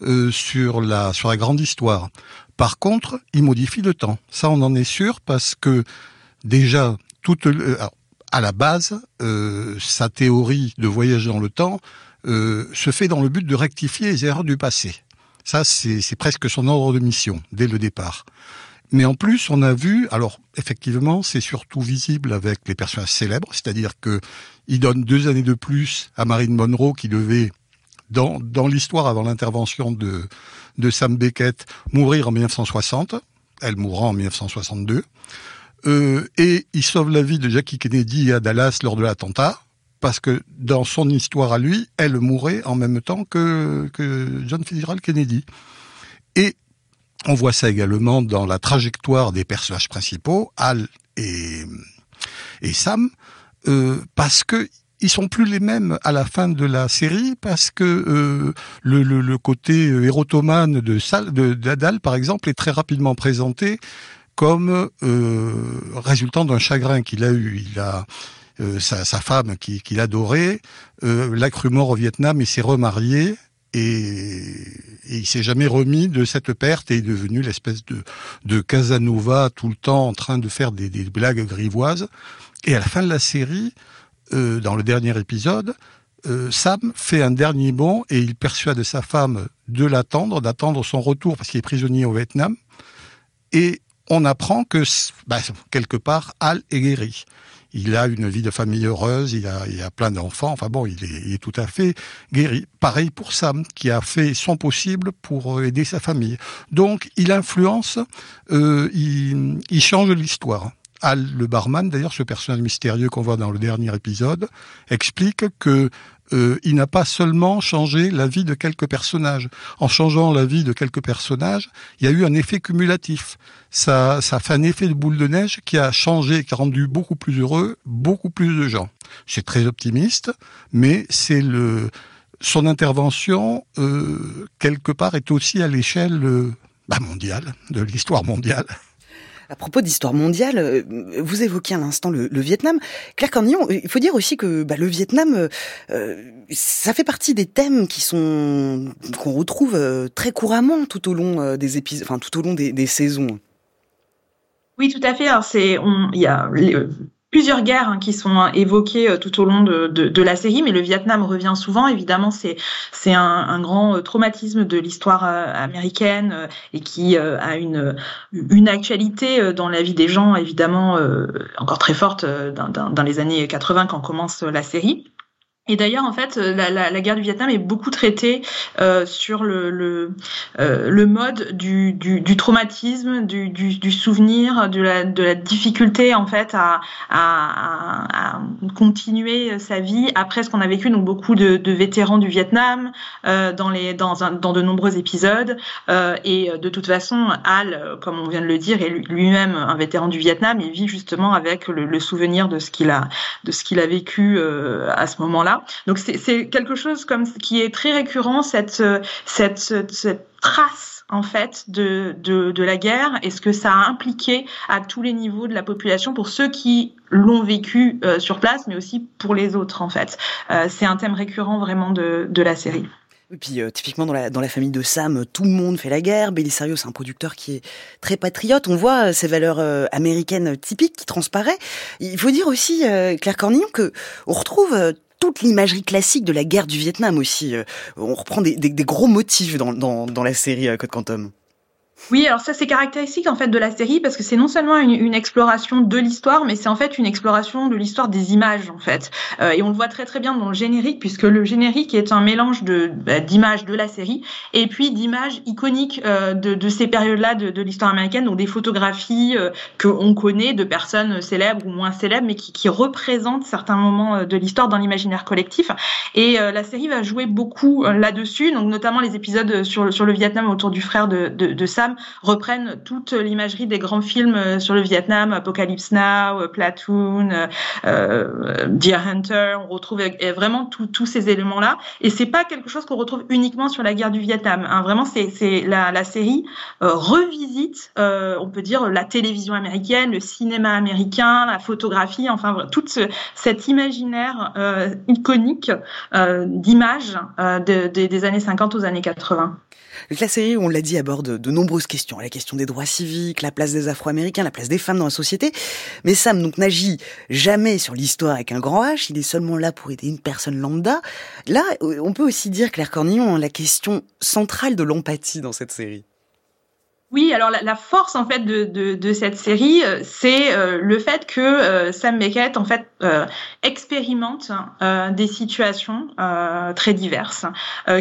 euh, sur la grande histoire. Par contre, il modifie le temps. Ça, on en est sûr parce que déjà toute à la base, euh, sa théorie de voyage dans le temps euh, se fait dans le but de rectifier les erreurs du passé. Ça, c'est presque son ordre de mission dès le départ. Mais en plus, on a vu, alors effectivement, c'est surtout visible avec les personnages célèbres, c'est-à-dire que il donne deux années de plus à Marine Monroe qui devait, dans, dans l'histoire avant l'intervention de, de Sam Beckett, mourir en 1960. Elle mourra en 1962. Euh, et il sauve la vie de Jackie Kennedy à Dallas lors de l'attentat, parce que dans son histoire à lui, elle mourait en même temps que, que John Fitzgerald Kennedy. Et on voit ça également dans la trajectoire des personnages principaux, Al et, Sam, euh, parce que ils sont plus les mêmes à la fin de la série parce que euh, le, côté érotomane de Sal, de d'Adal par exemple est très rapidement présenté comme euh, résultant d'un chagrin qu'il a eu. Il a euh, sa, femme qu'il adorait, euh, l'a cru mort au Vietnam et s'est remarié et, il s'est jamais remis de cette perte et est devenu l'espèce de, Casanova tout le temps en train de faire des, des blagues grivoises. Et à la fin de la série, euh, dans le dernier épisode, euh, Sam fait un dernier bond et il persuade sa femme de l'attendre, d'attendre son retour parce qu'il est prisonnier au Vietnam. Et on apprend que, bah, quelque part, Al est guéri. Il a une vie de famille heureuse, il a, il a plein d'enfants. Enfin bon, il est, tout à fait guéri. Pareil pour Sam, qui a fait son possible pour euh, aider sa famille. Donc, il influence, euh, il, il change l'histoire. Al, le barman, d'ailleurs, ce personnage mystérieux qu'on voit dans le dernier épisode, explique que euh, il n'a pas seulement changé la vie de quelques personnages. En changeant la vie de quelques personnages, il y a eu un effet cumulatif. Ça, ça fait un effet de boule de neige qui a changé, qui a rendu beaucoup plus heureux beaucoup plus de gens. C'est très optimiste, mais c'est le son intervention euh, quelque part est aussi à l'échelle euh, bah, mondiale de l'histoire mondiale. À propos d'histoire mondiale, euh, vous évoquez un instant le, le Vietnam. Claire Cornillon, il faut dire aussi que bah, le Vietnam, euh, ça fait partie des thèmes qui sont qu'on retrouve euh, très couramment tout au long euh, des épisodes, enfin tout au long des, saisons. Oui, tout à fait. Alors c'est, il y a plusieurs guerres hein, qui sont évoquées euh, tout au long de, de, la série, mais le Vietnam revient souvent. Évidemment, c'est c'est un, grand euh, traumatisme de l'histoire euh, américaine et qui a une une actualité dans la vie des gens, évidemment encore très forte dans, dans, dans les années 80 quand commence la série. Et d'ailleurs, en fait, la, la, la, guerre du Vietnam est beaucoup traitée euh, sur le, le, euh, le mode du, du, du traumatisme, du, du, du, souvenir, de la, de la difficulté en fait à, à, à continuer sa vie après ce qu'on a vécu. Donc beaucoup de, de vétérans du Vietnam euh, dans, les, dans, un, dans de nombreux épisodes. Euh, et de toute façon, Al, comme on vient de le dire, est lui-même un vétéran du Vietnam. Il vit justement avec le, le souvenir de ce qu'il a, de ce qu'il a vécu euh, à ce moment-là. Donc c'est quelque chose comme qui est très récurrent cette cette, cette trace en fait de, de, de, la guerre et ce que ça a impliqué à tous les niveaux de la population pour ceux qui l'ont vécu euh, sur place, mais aussi pour les autres en fait. Euh, c'est un thème récurrent vraiment de, de la série. Et puis euh, typiquement dans la, dans la famille de Sam, tout le monde fait la guerre. Belisario, c'est un producteur qui est très patriote. On voit ces valeurs euh, américaines typiques qui transparaissent. Il faut dire aussi, euh, Claire Cornillon, que on retrouve toute l'imagerie classique de la guerre du Vietnam aussi. On reprend des, gros motifs dans, la série Code Quantum. Oui, alors ça c'est caractéristique en fait de la série parce que c'est non seulement une, exploration de l'histoire, mais c'est en fait une exploration de l'histoire des images en fait. Euh, et on le voit très très bien dans le générique puisque le générique est un mélange de bah, d'images de la série et puis d'images iconiques euh, de, de, ces périodes-là de, de l'histoire américaine, donc des photographies euh, que on connaît de personnes célèbres ou moins célèbres, mais qui, qui représentent certains moments euh, de l'histoire dans l'imaginaire collectif. Et euh, la série va jouer beaucoup euh, là-dessus, donc notamment les épisodes sur sur le Vietnam autour du frère de, de, de Sam reprennent toute l'imagerie des grands films sur le Vietnam, Apocalypse Now, Platoon, euh, Deer Hunter. On retrouve vraiment tous ces éléments-là. Et c'est pas quelque chose qu'on retrouve uniquement sur la guerre du Vietnam. Hein. Vraiment, c'est la, série euh, revisite, euh, on peut dire, la télévision américaine, le cinéma américain, la photographie, enfin, tout ce, cet imaginaire euh, iconique euh, d'images euh, de, de, des années 50 aux années 80. La série, on l'a dit, aborde de nombreuses questions. La question des droits civiques, la place des Afro-Américains, la place des femmes dans la société. Mais Sam donc n'agit jamais sur l'histoire avec un grand H. Il est seulement là pour aider une personne lambda. Là, on peut aussi dire, Claire Cornillon, la question centrale de l'empathie dans cette série. Oui, alors la, force en fait de, de, de cette série, euh, c'est euh, le fait que euh, Sam Beckett en fait expérimente des situations très diverses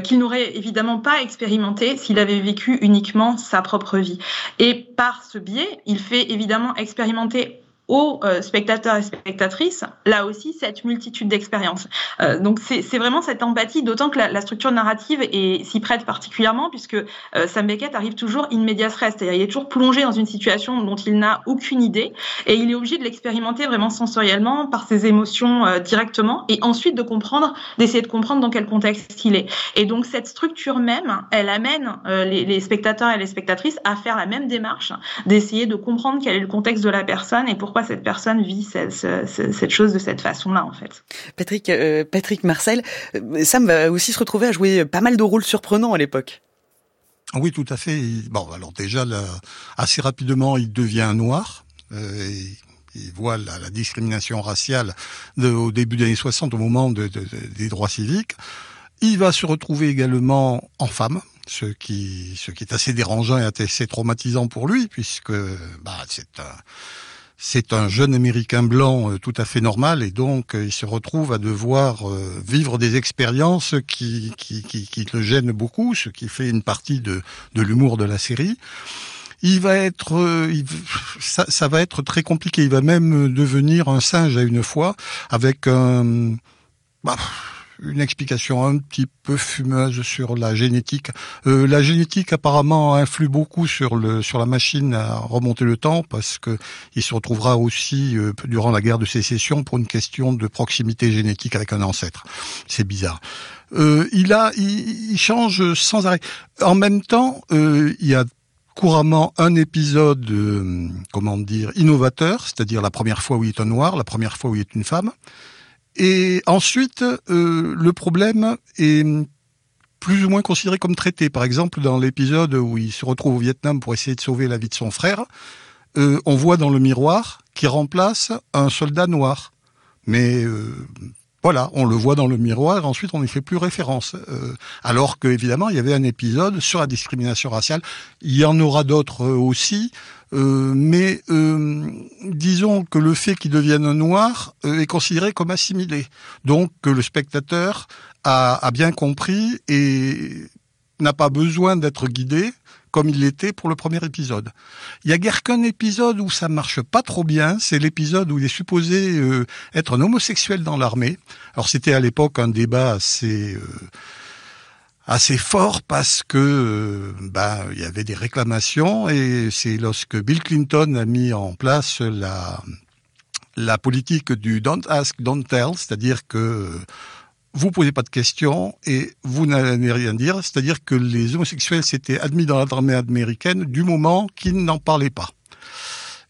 qu'il n'aurait évidemment pas expérimenté s'il avait vécu uniquement sa propre vie. Et par ce biais, il fait évidemment expérimenter aux euh, spectateurs et spectatrices, là aussi, cette multitude d'expériences. Euh, donc c'est vraiment cette empathie, d'autant que la, la, structure narrative s'y prête particulièrement, puisque euh, Sam Beckett arrive toujours in medias res, c'est-à-dire il est toujours plongé dans une situation dont il n'a aucune idée, et il est obligé de l'expérimenter vraiment sensoriellement, par ses émotions euh, directement, et ensuite de comprendre, d'essayer de comprendre dans quel contexte il est. Et donc cette structure même, elle amène euh, les, les spectateurs et les spectatrices à faire la même démarche, d'essayer de comprendre quel est le contexte de la personne et pourquoi pourquoi cette personne vit cette, cette, chose de cette façon-là, en fait. Patrick, euh, Patrick Marcel, euh, Sam va aussi se retrouver à jouer pas mal de rôles surprenants à l'époque. Oui, tout à fait. Bon, alors déjà, assez rapidement, il devient noir. Euh, il voit la, discrimination raciale au début des années 60, au moment des droits civiques. Il va se retrouver également en femme, ce qui, ce qui est assez dérangeant et assez traumatisant pour lui, puisque bah, c'est un c'est un jeune Américain blanc euh, tout à fait normal et donc euh, il se retrouve à devoir euh, vivre des expériences qui, qui, qui, qui, le gênent beaucoup, ce qui fait une partie de, de l'humour de la série. Il va être, ça, ça, va être très compliqué. Il va même devenir un singe à une fois avec un. Bah, une explication un petit peu fumeuse sur la génétique. Euh, la génétique apparemment influe beaucoup sur le sur la machine à remonter le temps parce que il se retrouvera aussi euh, durant la guerre de sécession pour une question de proximité génétique avec un ancêtre. C'est bizarre. Euh, il a, il, il, change sans arrêt. En même temps, euh, il y a couramment un épisode, euh, comment dire, innovateur, c'est-à-dire la première fois où il est un noir, la première fois où il est une femme. Et ensuite, euh, le problème est plus ou moins considéré comme traité. Par exemple, dans l'épisode où il se retrouve au Vietnam pour essayer de sauver la vie de son frère, euh, on voit dans le miroir qu'il remplace un soldat noir. Mais euh, voilà, on le voit dans le miroir, ensuite on n'y fait plus référence. Euh, alors que évidemment, il y avait un épisode sur la discrimination raciale. Il y en aura d'autres euh, aussi, euh, mais disons que le fait qu'il devienne noir est considéré comme assimilé. Donc que le spectateur a, a bien compris et n'a pas besoin d'être guidé comme il l'était pour le premier épisode. Il y a guère qu'un épisode où ça marche pas trop bien, c'est l'épisode où il est supposé euh, être un homosexuel dans l'armée. Alors c'était à l'époque un débat assez euh, assez fort parce que euh, bah, il y avait des réclamations et c'est lorsque Bill Clinton a mis en place la la politique du don't ask, don't tell, c'est-à-dire que vous posez pas de questions et vous n'allez rien dire. C'est-à-dire que les homosexuels s'étaient admis dans l'armée américaine du moment qu'ils n'en parlaient pas.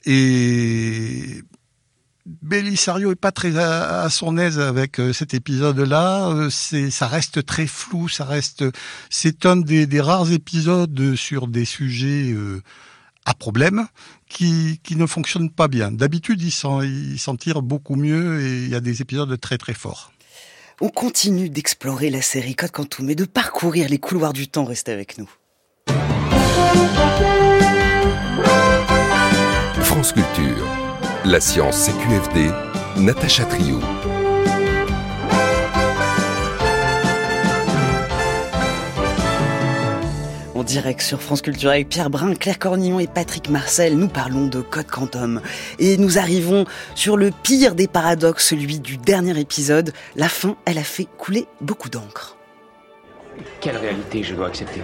Et Belisario est pas très à, son aise avec euh, cet épisode-là. Euh, c'est, ça reste très flou, ça reste, c'est un des, rares épisodes sur des sujets euh, à problème qui, ne fonctionnent pas bien. D'habitude, s'en, il s'en tire beaucoup mieux et il y a des épisodes très très forts. On continue d'explorer la série Code Quantum et de parcourir les couloirs du temps. Restez avec nous. France Culture, la science CQFD, Natacha Trio. Direct sur France Culture avec Pierre Brun, Claire Cornillon et Patrick Marcel. Nous parlons de Code Quantum. Et nous arrivons sur le pire des paradoxes, celui du dernier épisode. La fin, elle a fait couler beaucoup d'encre. Quelle réalité je dois accepter?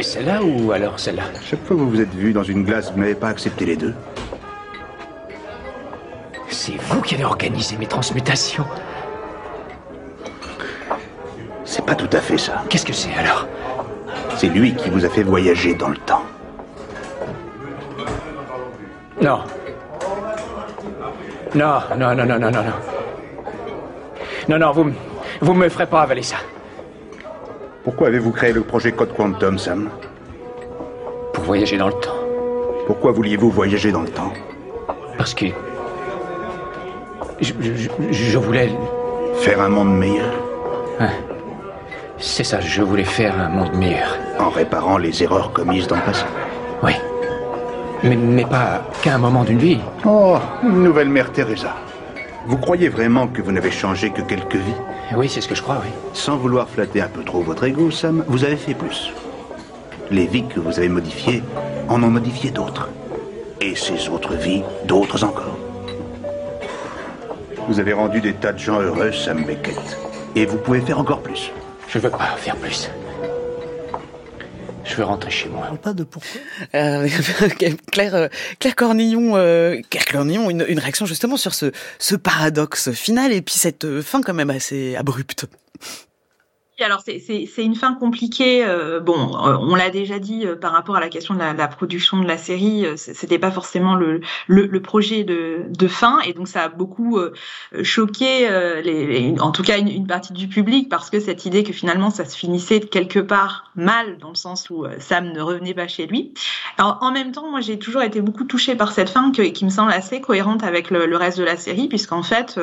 Celle-là ou alors celle-là? Chaque fois que vous vous êtes vu dans une glace, vous n'avez pas accepté les deux? C'est vous qui avez organisé mes transmutations. C'est pas tout à fait ça. Qu'est-ce que c'est alors? C'est lui qui vous a fait voyager dans le temps. Non. Non, non, non, non, non, non, non. Non, non, vous, vous me ferez pas avaler ça. Pourquoi avez-vous créé le projet Code Quantum, Sam? Pour voyager dans le temps. Pourquoi vouliez-vous voyager dans le temps? Parce que... Je, je, voulais... Faire un monde meilleur hein? C'est ça, je voulais faire un monde meilleur. En réparant les erreurs commises dans le passé Oui. Mais, mais pas qu'à un moment d'une vie. Oh, une nouvelle mère Teresa. Vous croyez vraiment que vous n'avez changé que quelques vies? Oui, c'est ce que je crois, oui. Sans vouloir flatter un peu trop votre ego, Sam, vous avez fait plus. Les vies que vous avez modifiées en ont modifié d'autres. Et ces autres vies, d'autres encore. Vous avez rendu des tas de gens heureux, Sam Beckett. Et vous pouvez faire encore plus. Je veux pas faire plus? Je veux rentrer chez moi. Pas de pourquoi? Euh, Claire, euh, Claire Cornillon, euh, Claire Cornillon, une, une, réaction justement sur ce, ce paradoxe final et puis cette fin quand même assez abrupte. Alors c'est une fin compliquée. Euh, bon, euh, on l'a déjà dit euh, par rapport à la question de la, production de la série, c'était pas forcément le, le, projet de, de, fin, et donc ça a beaucoup choqué, les, en tout cas une, une, partie du public, parce que cette idée que finalement ça se finissait quelque part mal, dans le sens où Sam ne revenait pas chez lui. Alors en même temps, moi j'ai toujours été beaucoup touchée par cette fin qui me semble assez cohérente avec le, le reste de la série, puisqu'en fait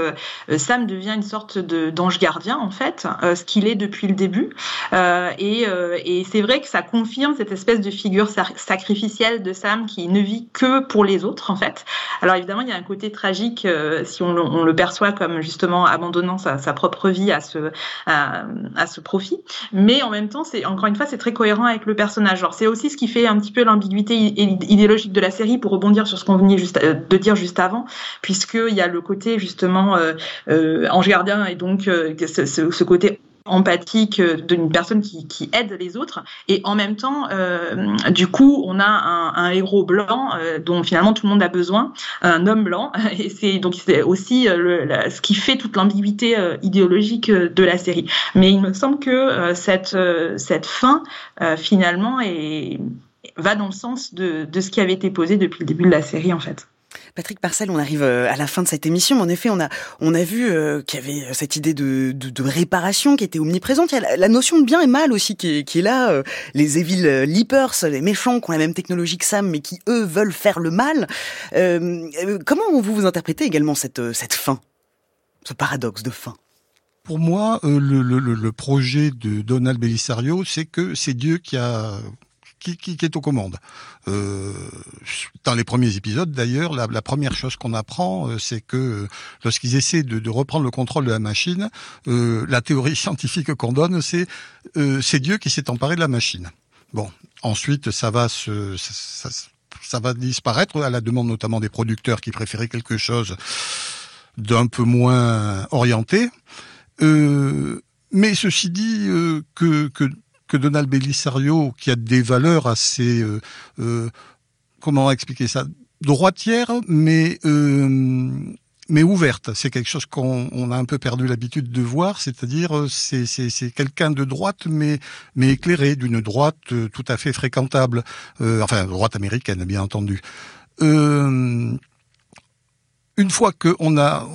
Sam devient une sorte d'ange gardien en fait, ce qu'il est depuis le début. Euh, euh, et, c'est vrai que ça confirme cette espèce de figure sacrificielle de Sam qui ne vit que pour les autres, en fait. Alors évidemment, il y a un côté tragique euh, si on le, perçoit comme justement abandonnant sa, propre vie à ce, à, ce profit. Mais en même temps, c'est encore une fois, c'est très cohérent avec le personnage. c'est aussi ce qui fait un petit peu l'ambiguïté idéologique de la série pour rebondir sur ce qu'on venait juste de dire juste avant, puisqu'il y a le côté justement ange gardien et donc ce, ce côté empathique euh, d'une personne qui, aide les autres. Et en même temps euh, du coup on a un, héros blanc euh, dont finalement tout le monde a besoin un homme blanc. Et c'est donc c'est aussi ce qui fait toute l'ambiguïté idéologique de la série. Mais il me semble que cette cette fin finalement est va dans le sens de, de ce qui avait été posé depuis le début de la série en fait Patrick Parcel, on arrive euh, à la fin de cette émission. En effet, on a on a vu euh, qu'il y avait euh, cette idée de, de, réparation qui était omniprésente. Il y a la, notion de bien et mal aussi qui est, qui est là. Les Evil Leapers, les méchants qui ont la même technologie que Sam, mais qui eux veulent faire le mal. comment vous vous interprétez également cette cette fin, ce paradoxe de fin? Pour moi, le, le, projet de Donald Belisario, c'est que c'est Dieu qui a qui, est aux commandes. Euh, dans les premiers épisodes, d'ailleurs, la, première chose qu'on apprend, euh, c'est que euh, lorsqu'ils essaient de, reprendre le contrôle de la machine, la théorie scientifique qu'on donne, c'est c'est Dieu qui s'est emparé de la machine. Bon, ensuite, ça va se ça, va disparaître à la demande notamment des producteurs qui préféraient quelque chose d'un peu moins orienté. Mais ceci dit, que que Donald Bellisario, qui a des valeurs assez, euh, euh, comment expliquer ça, droitières, mais euh, mais ouverte. C'est quelque chose qu'on a un peu perdu l'habitude de voir, c'est-à-dire c'est c'est quelqu'un de droite, mais mais éclairé, d'une droite tout à fait fréquentable, enfin droite américaine bien entendu. Euh, une fois qu'on a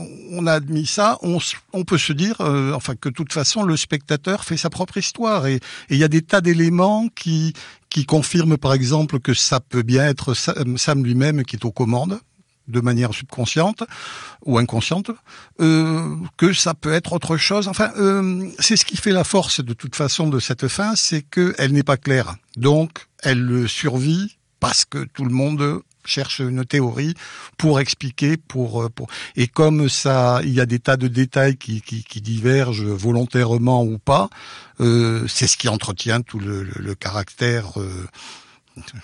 admis ça, on, peut se dire, euh, enfin que de toute façon le spectateur fait sa propre histoire et il y a des tas d'éléments qui confirment par exemple que ça peut bien être Sam lui-même qui est aux commandes de manière subconsciente ou inconsciente, euh, que ça peut être autre chose. Enfin, euh, c'est ce qui fait la force de toute façon de cette fin, c'est qu'elle n'est pas claire. Donc, elle survit parce que tout le monde cherche une théorie pour expliquer, pour, euh, pour et comme ça, il y a des tas de détails qui, qui, divergent volontairement ou pas, euh, c'est ce qui entretient tout le, le, caractère. Euh,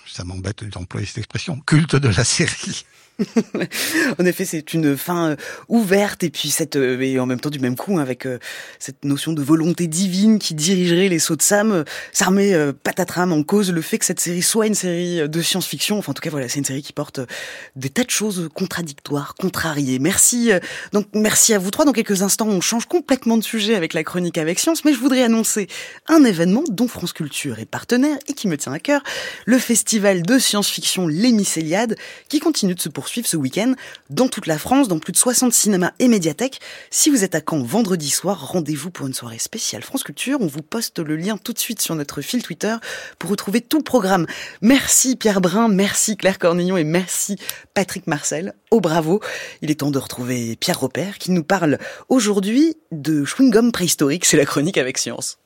ça m'embête d'employer cette expression culte de la série. en effet, c'est une fin euh, ouverte et puis cette euh, et en même temps du même coup hein, avec euh, cette notion de volonté divine qui dirigerait les sauts de Sam. Ça remet patatram en cause le fait que cette série soit une série de science-fiction. Enfin, en tout cas, voilà, c'est une série qui porte des tas de choses contradictoires, contrariées. Merci. Donc, merci à vous trois. Dans quelques instants, on change complètement de sujet avec la chronique avec science, mais je voudrais annoncer un événement dont France Culture est partenaire et qui me tient à cœur, le festival de science-fiction L'Hémicéliade, qui continue de se poursuivre ce week-end dans toute la France, dans plus de 60 cinémas et médiathèques. Si vous êtes à Caen vendredi soir, rendez-vous pour une soirée spéciale France Culture. On vous poste le lien tout de suite sur notre fil Twitter pour retrouver tout le programme. Merci Pierre Brun, merci Claire Cornillon et merci Patrick Marcel. Au bravo. Il est temps de retrouver Pierre Robert qui nous parle aujourd'hui de chewing-gum préhistorique. C'est la chronique avec science.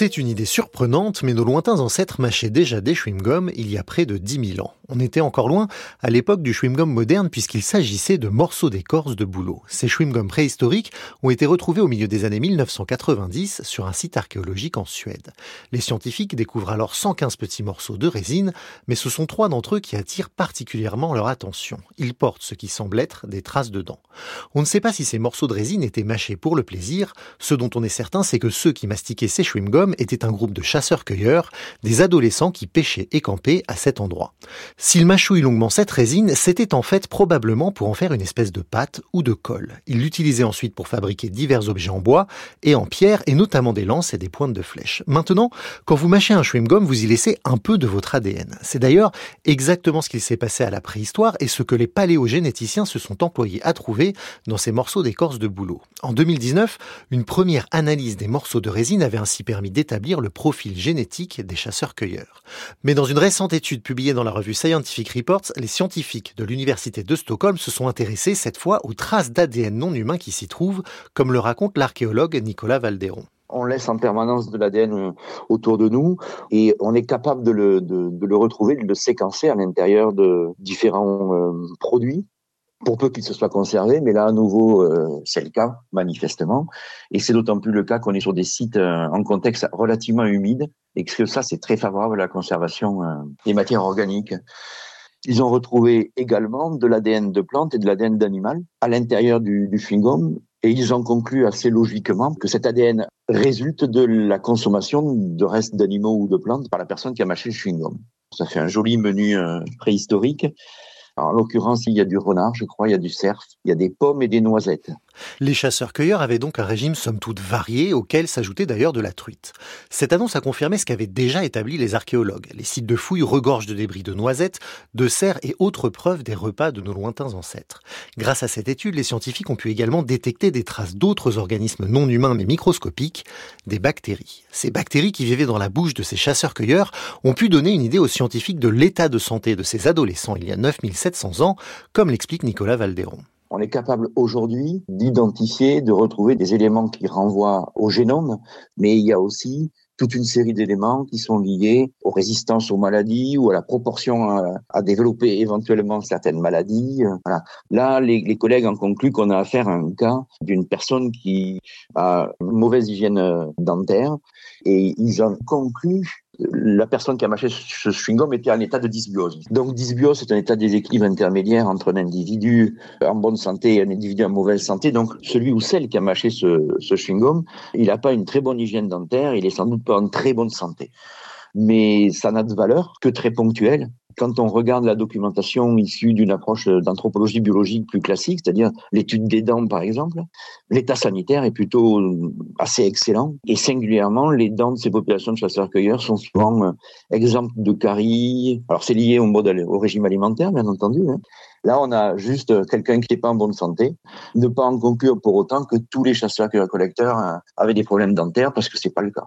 C'est une idée surprenante, mais nos lointains ancêtres mâchaient déjà des chewing-gums il y a près de 10 000 ans. On était encore loin à l'époque du chewing-gum moderne puisqu'il s'agissait de morceaux d'écorce de bouleau. Ces chewing-gums préhistoriques ont été retrouvés au milieu des années 1990 sur un site archéologique en Suède. Les scientifiques découvrent alors 115 petits morceaux de résine, mais ce sont trois d'entre eux qui attirent particulièrement leur attention. Ils portent ce qui semble être des traces de dents. On ne sait pas si ces morceaux de résine étaient mâchés pour le plaisir. Ce dont on est certain, c'est que ceux qui mastiquaient ces chewing-gums était un groupe de chasseurs-cueilleurs, des adolescents qui pêchaient et campaient à cet endroit. S'il mâchouille longuement cette résine, c'était en fait probablement pour en faire une espèce de pâte ou de colle. Il l'utilisait ensuite pour fabriquer divers objets en bois et en pierre, et notamment des lances et des pointes de flèches. Maintenant, quand vous mâchez un chewing-gum, vous y laissez un peu de votre ADN. C'est d'ailleurs exactement ce qu'il s'est passé à la préhistoire et ce que les paléogénéticiens se sont employés à trouver dans ces morceaux d'écorce de bouleau. En 2019, une première analyse des morceaux de résine avait ainsi permis d'établir le profil génétique des chasseurs-cueilleurs. Mais dans une récente étude publiée dans la revue Scientific Reports, les scientifiques de l'université de Stockholm se sont intéressés cette fois aux traces d'ADN non humain qui s'y trouvent, comme le raconte l'archéologue Nicolas Valderon. On laisse en permanence de l'ADN euh, autour de nous et on est capable de le, retrouver, de le séquencer à l'intérieur de différents euh, produits pour peu qu'il se soit conservé, mais là à nouveau euh, c'est le cas manifestement, et c'est d'autant plus le cas qu'on est sur des sites en contexte relativement humide et que ça c'est très favorable à la conservation des matières organiques. Ils ont retrouvé également de l'ADN de plantes et de l'ADN d'animal à l'intérieur du, du chewing et ils ont conclu assez logiquement que cet ADN résulte de la consommation de restes d'animaux ou de plantes par la personne qui a mâché le chewing-gum. Ça fait un joli menu euh, en l'occurrence, il y a du renard, je crois, il y a du cerf, il y a des pommes et des noisettes. Les chasseurs-cueilleurs avaient donc un régime somme toute varié, auquel s'ajoutait d'ailleurs de la truite. Cette annonce a confirmé ce qu'avaient déjà établi les archéologues. Les sites de fouilles regorgent de débris de noisettes, de cerfs et autres preuves des repas de nos lointains ancêtres. Grâce à cette étude, les scientifiques ont pu également détecter des traces d'autres organismes non humains mais microscopiques, des bactéries. Ces bactéries qui vivaient dans la bouche de ces chasseurs-cueilleurs ont pu donner une idée aux scientifiques de l'état de santé de ces adolescents il y a 9700 700 ans, comme l'explique Nicolas Valderon. On est capable aujourd'hui d'identifier, de retrouver des éléments qui renvoient au génome, mais il y a aussi toute une série d'éléments qui sont liés aux résistances aux maladies ou à la proportion à, développer éventuellement certaines maladies. Là, les, les collègues ont conclu qu'on a affaire à un cas d'une personne qui a une mauvaise hygiène dentaire et ils ont conclu la personne qui a mâché ce chewing-gum était en état de dysbiose. Donc dysbiose, c'est un état déséquilibre intermédiaire entre un individu en bonne santé et un individu en mauvaise santé. Donc celui ou celle qui a mâché ce, ce chewing-gum, il n'a pas une très bonne hygiène dentaire, il est sans doute pas en très bonne santé. Mais ça n'a de valeur que très ponctuelle quand on regarde la documentation issue d'une approche d'anthropologie biologique plus classique, c'est-à-dire l'étude des dents par exemple, l'état sanitaire est plutôt assez excellent. Et singulièrement, les dents de ces populations de chasseurs-cueilleurs sont souvent euh, exemples de caries. Alors c'est lié au au régime alimentaire, bien entendu. Hein. Là, on a juste quelqu'un qui n'est pas en bonne santé. Ne pas en conclure pour autant que tous les chasseurs-collecteurs euh, avaient des problèmes dentaires, parce que c'est pas le cas.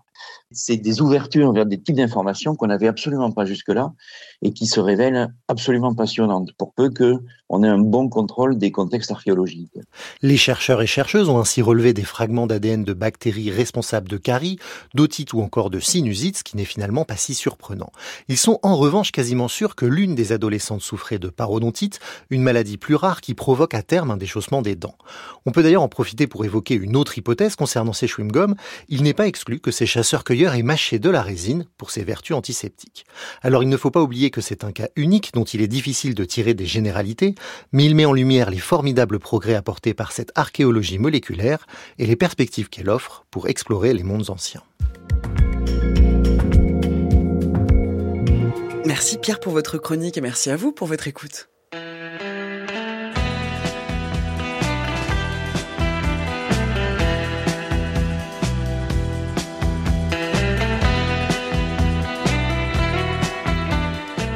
C'est des ouvertures vers des types d'informations qu'on n'avait absolument pas jusque-là et qui se révèlent absolument passionnantes, pour peu que on ait un bon contrôle des contextes archéologiques. Les chercheurs et chercheuses ont ainsi relevé des fragments d'ADN de bactéries responsables de caries, d'otites ou encore de sinusite, ce qui n'est finalement pas si surprenant. Ils sont en revanche quasiment sûrs que l'une des adolescentes souffrait de parodontite, une maladie plus rare qui provoque à terme un déchaussement des dents. On peut d'ailleurs en profiter pour évoquer une autre hypothèse concernant ces chewing-gums. Il n'est pas exclu que ces chasseurs-cueilleurs aient mâché de la résine pour ses vertus antiseptiques. Alors il ne faut pas oublier que c'est un cas unique dont il est difficile de tirer des généralités, mais il met en lumière les formidables progrès apportés par cette archéologie moléculaire et les perspectives qu'elle offre pour explorer les mondes anciens. Merci Pierre pour votre chronique et merci à vous pour votre écoute.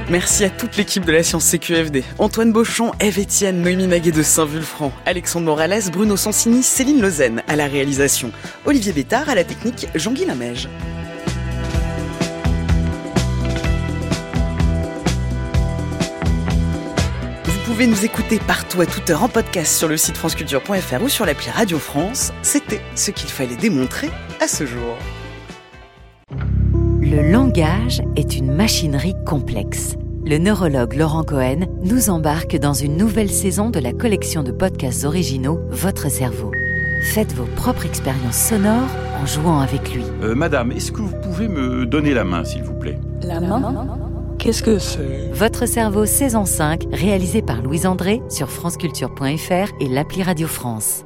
Merci à toute l'équipe de la science CQFD. Antoine Beauchamp, Eve Etienne, Noémie Maguet de Saint-Vulfranc, Alexandre Morales, Bruno Sansini, Céline Lozen à la réalisation, Olivier Bétard à la technique, Jean-Guy Lamège. Vous pouvez nous écouter partout à toute heure en podcast sur le site franceculture.fr ou sur l'appli Radio France. C'était ce qu'il fallait démontrer à ce jour. Le langage est une machinerie complexe. Le neurologue Laurent Cohen nous embarque dans une nouvelle saison de la collection de podcasts originaux Votre cerveau. Faites vos propres expériences sonores en jouant avec lui. Euh, madame, est-ce que vous pouvez me donner la main, s'il vous plaît? La main? Qu'est-ce que c'est? Votre cerveau saison 5, réalisé par Louise André sur franceculture.fr et l'appli Radio France.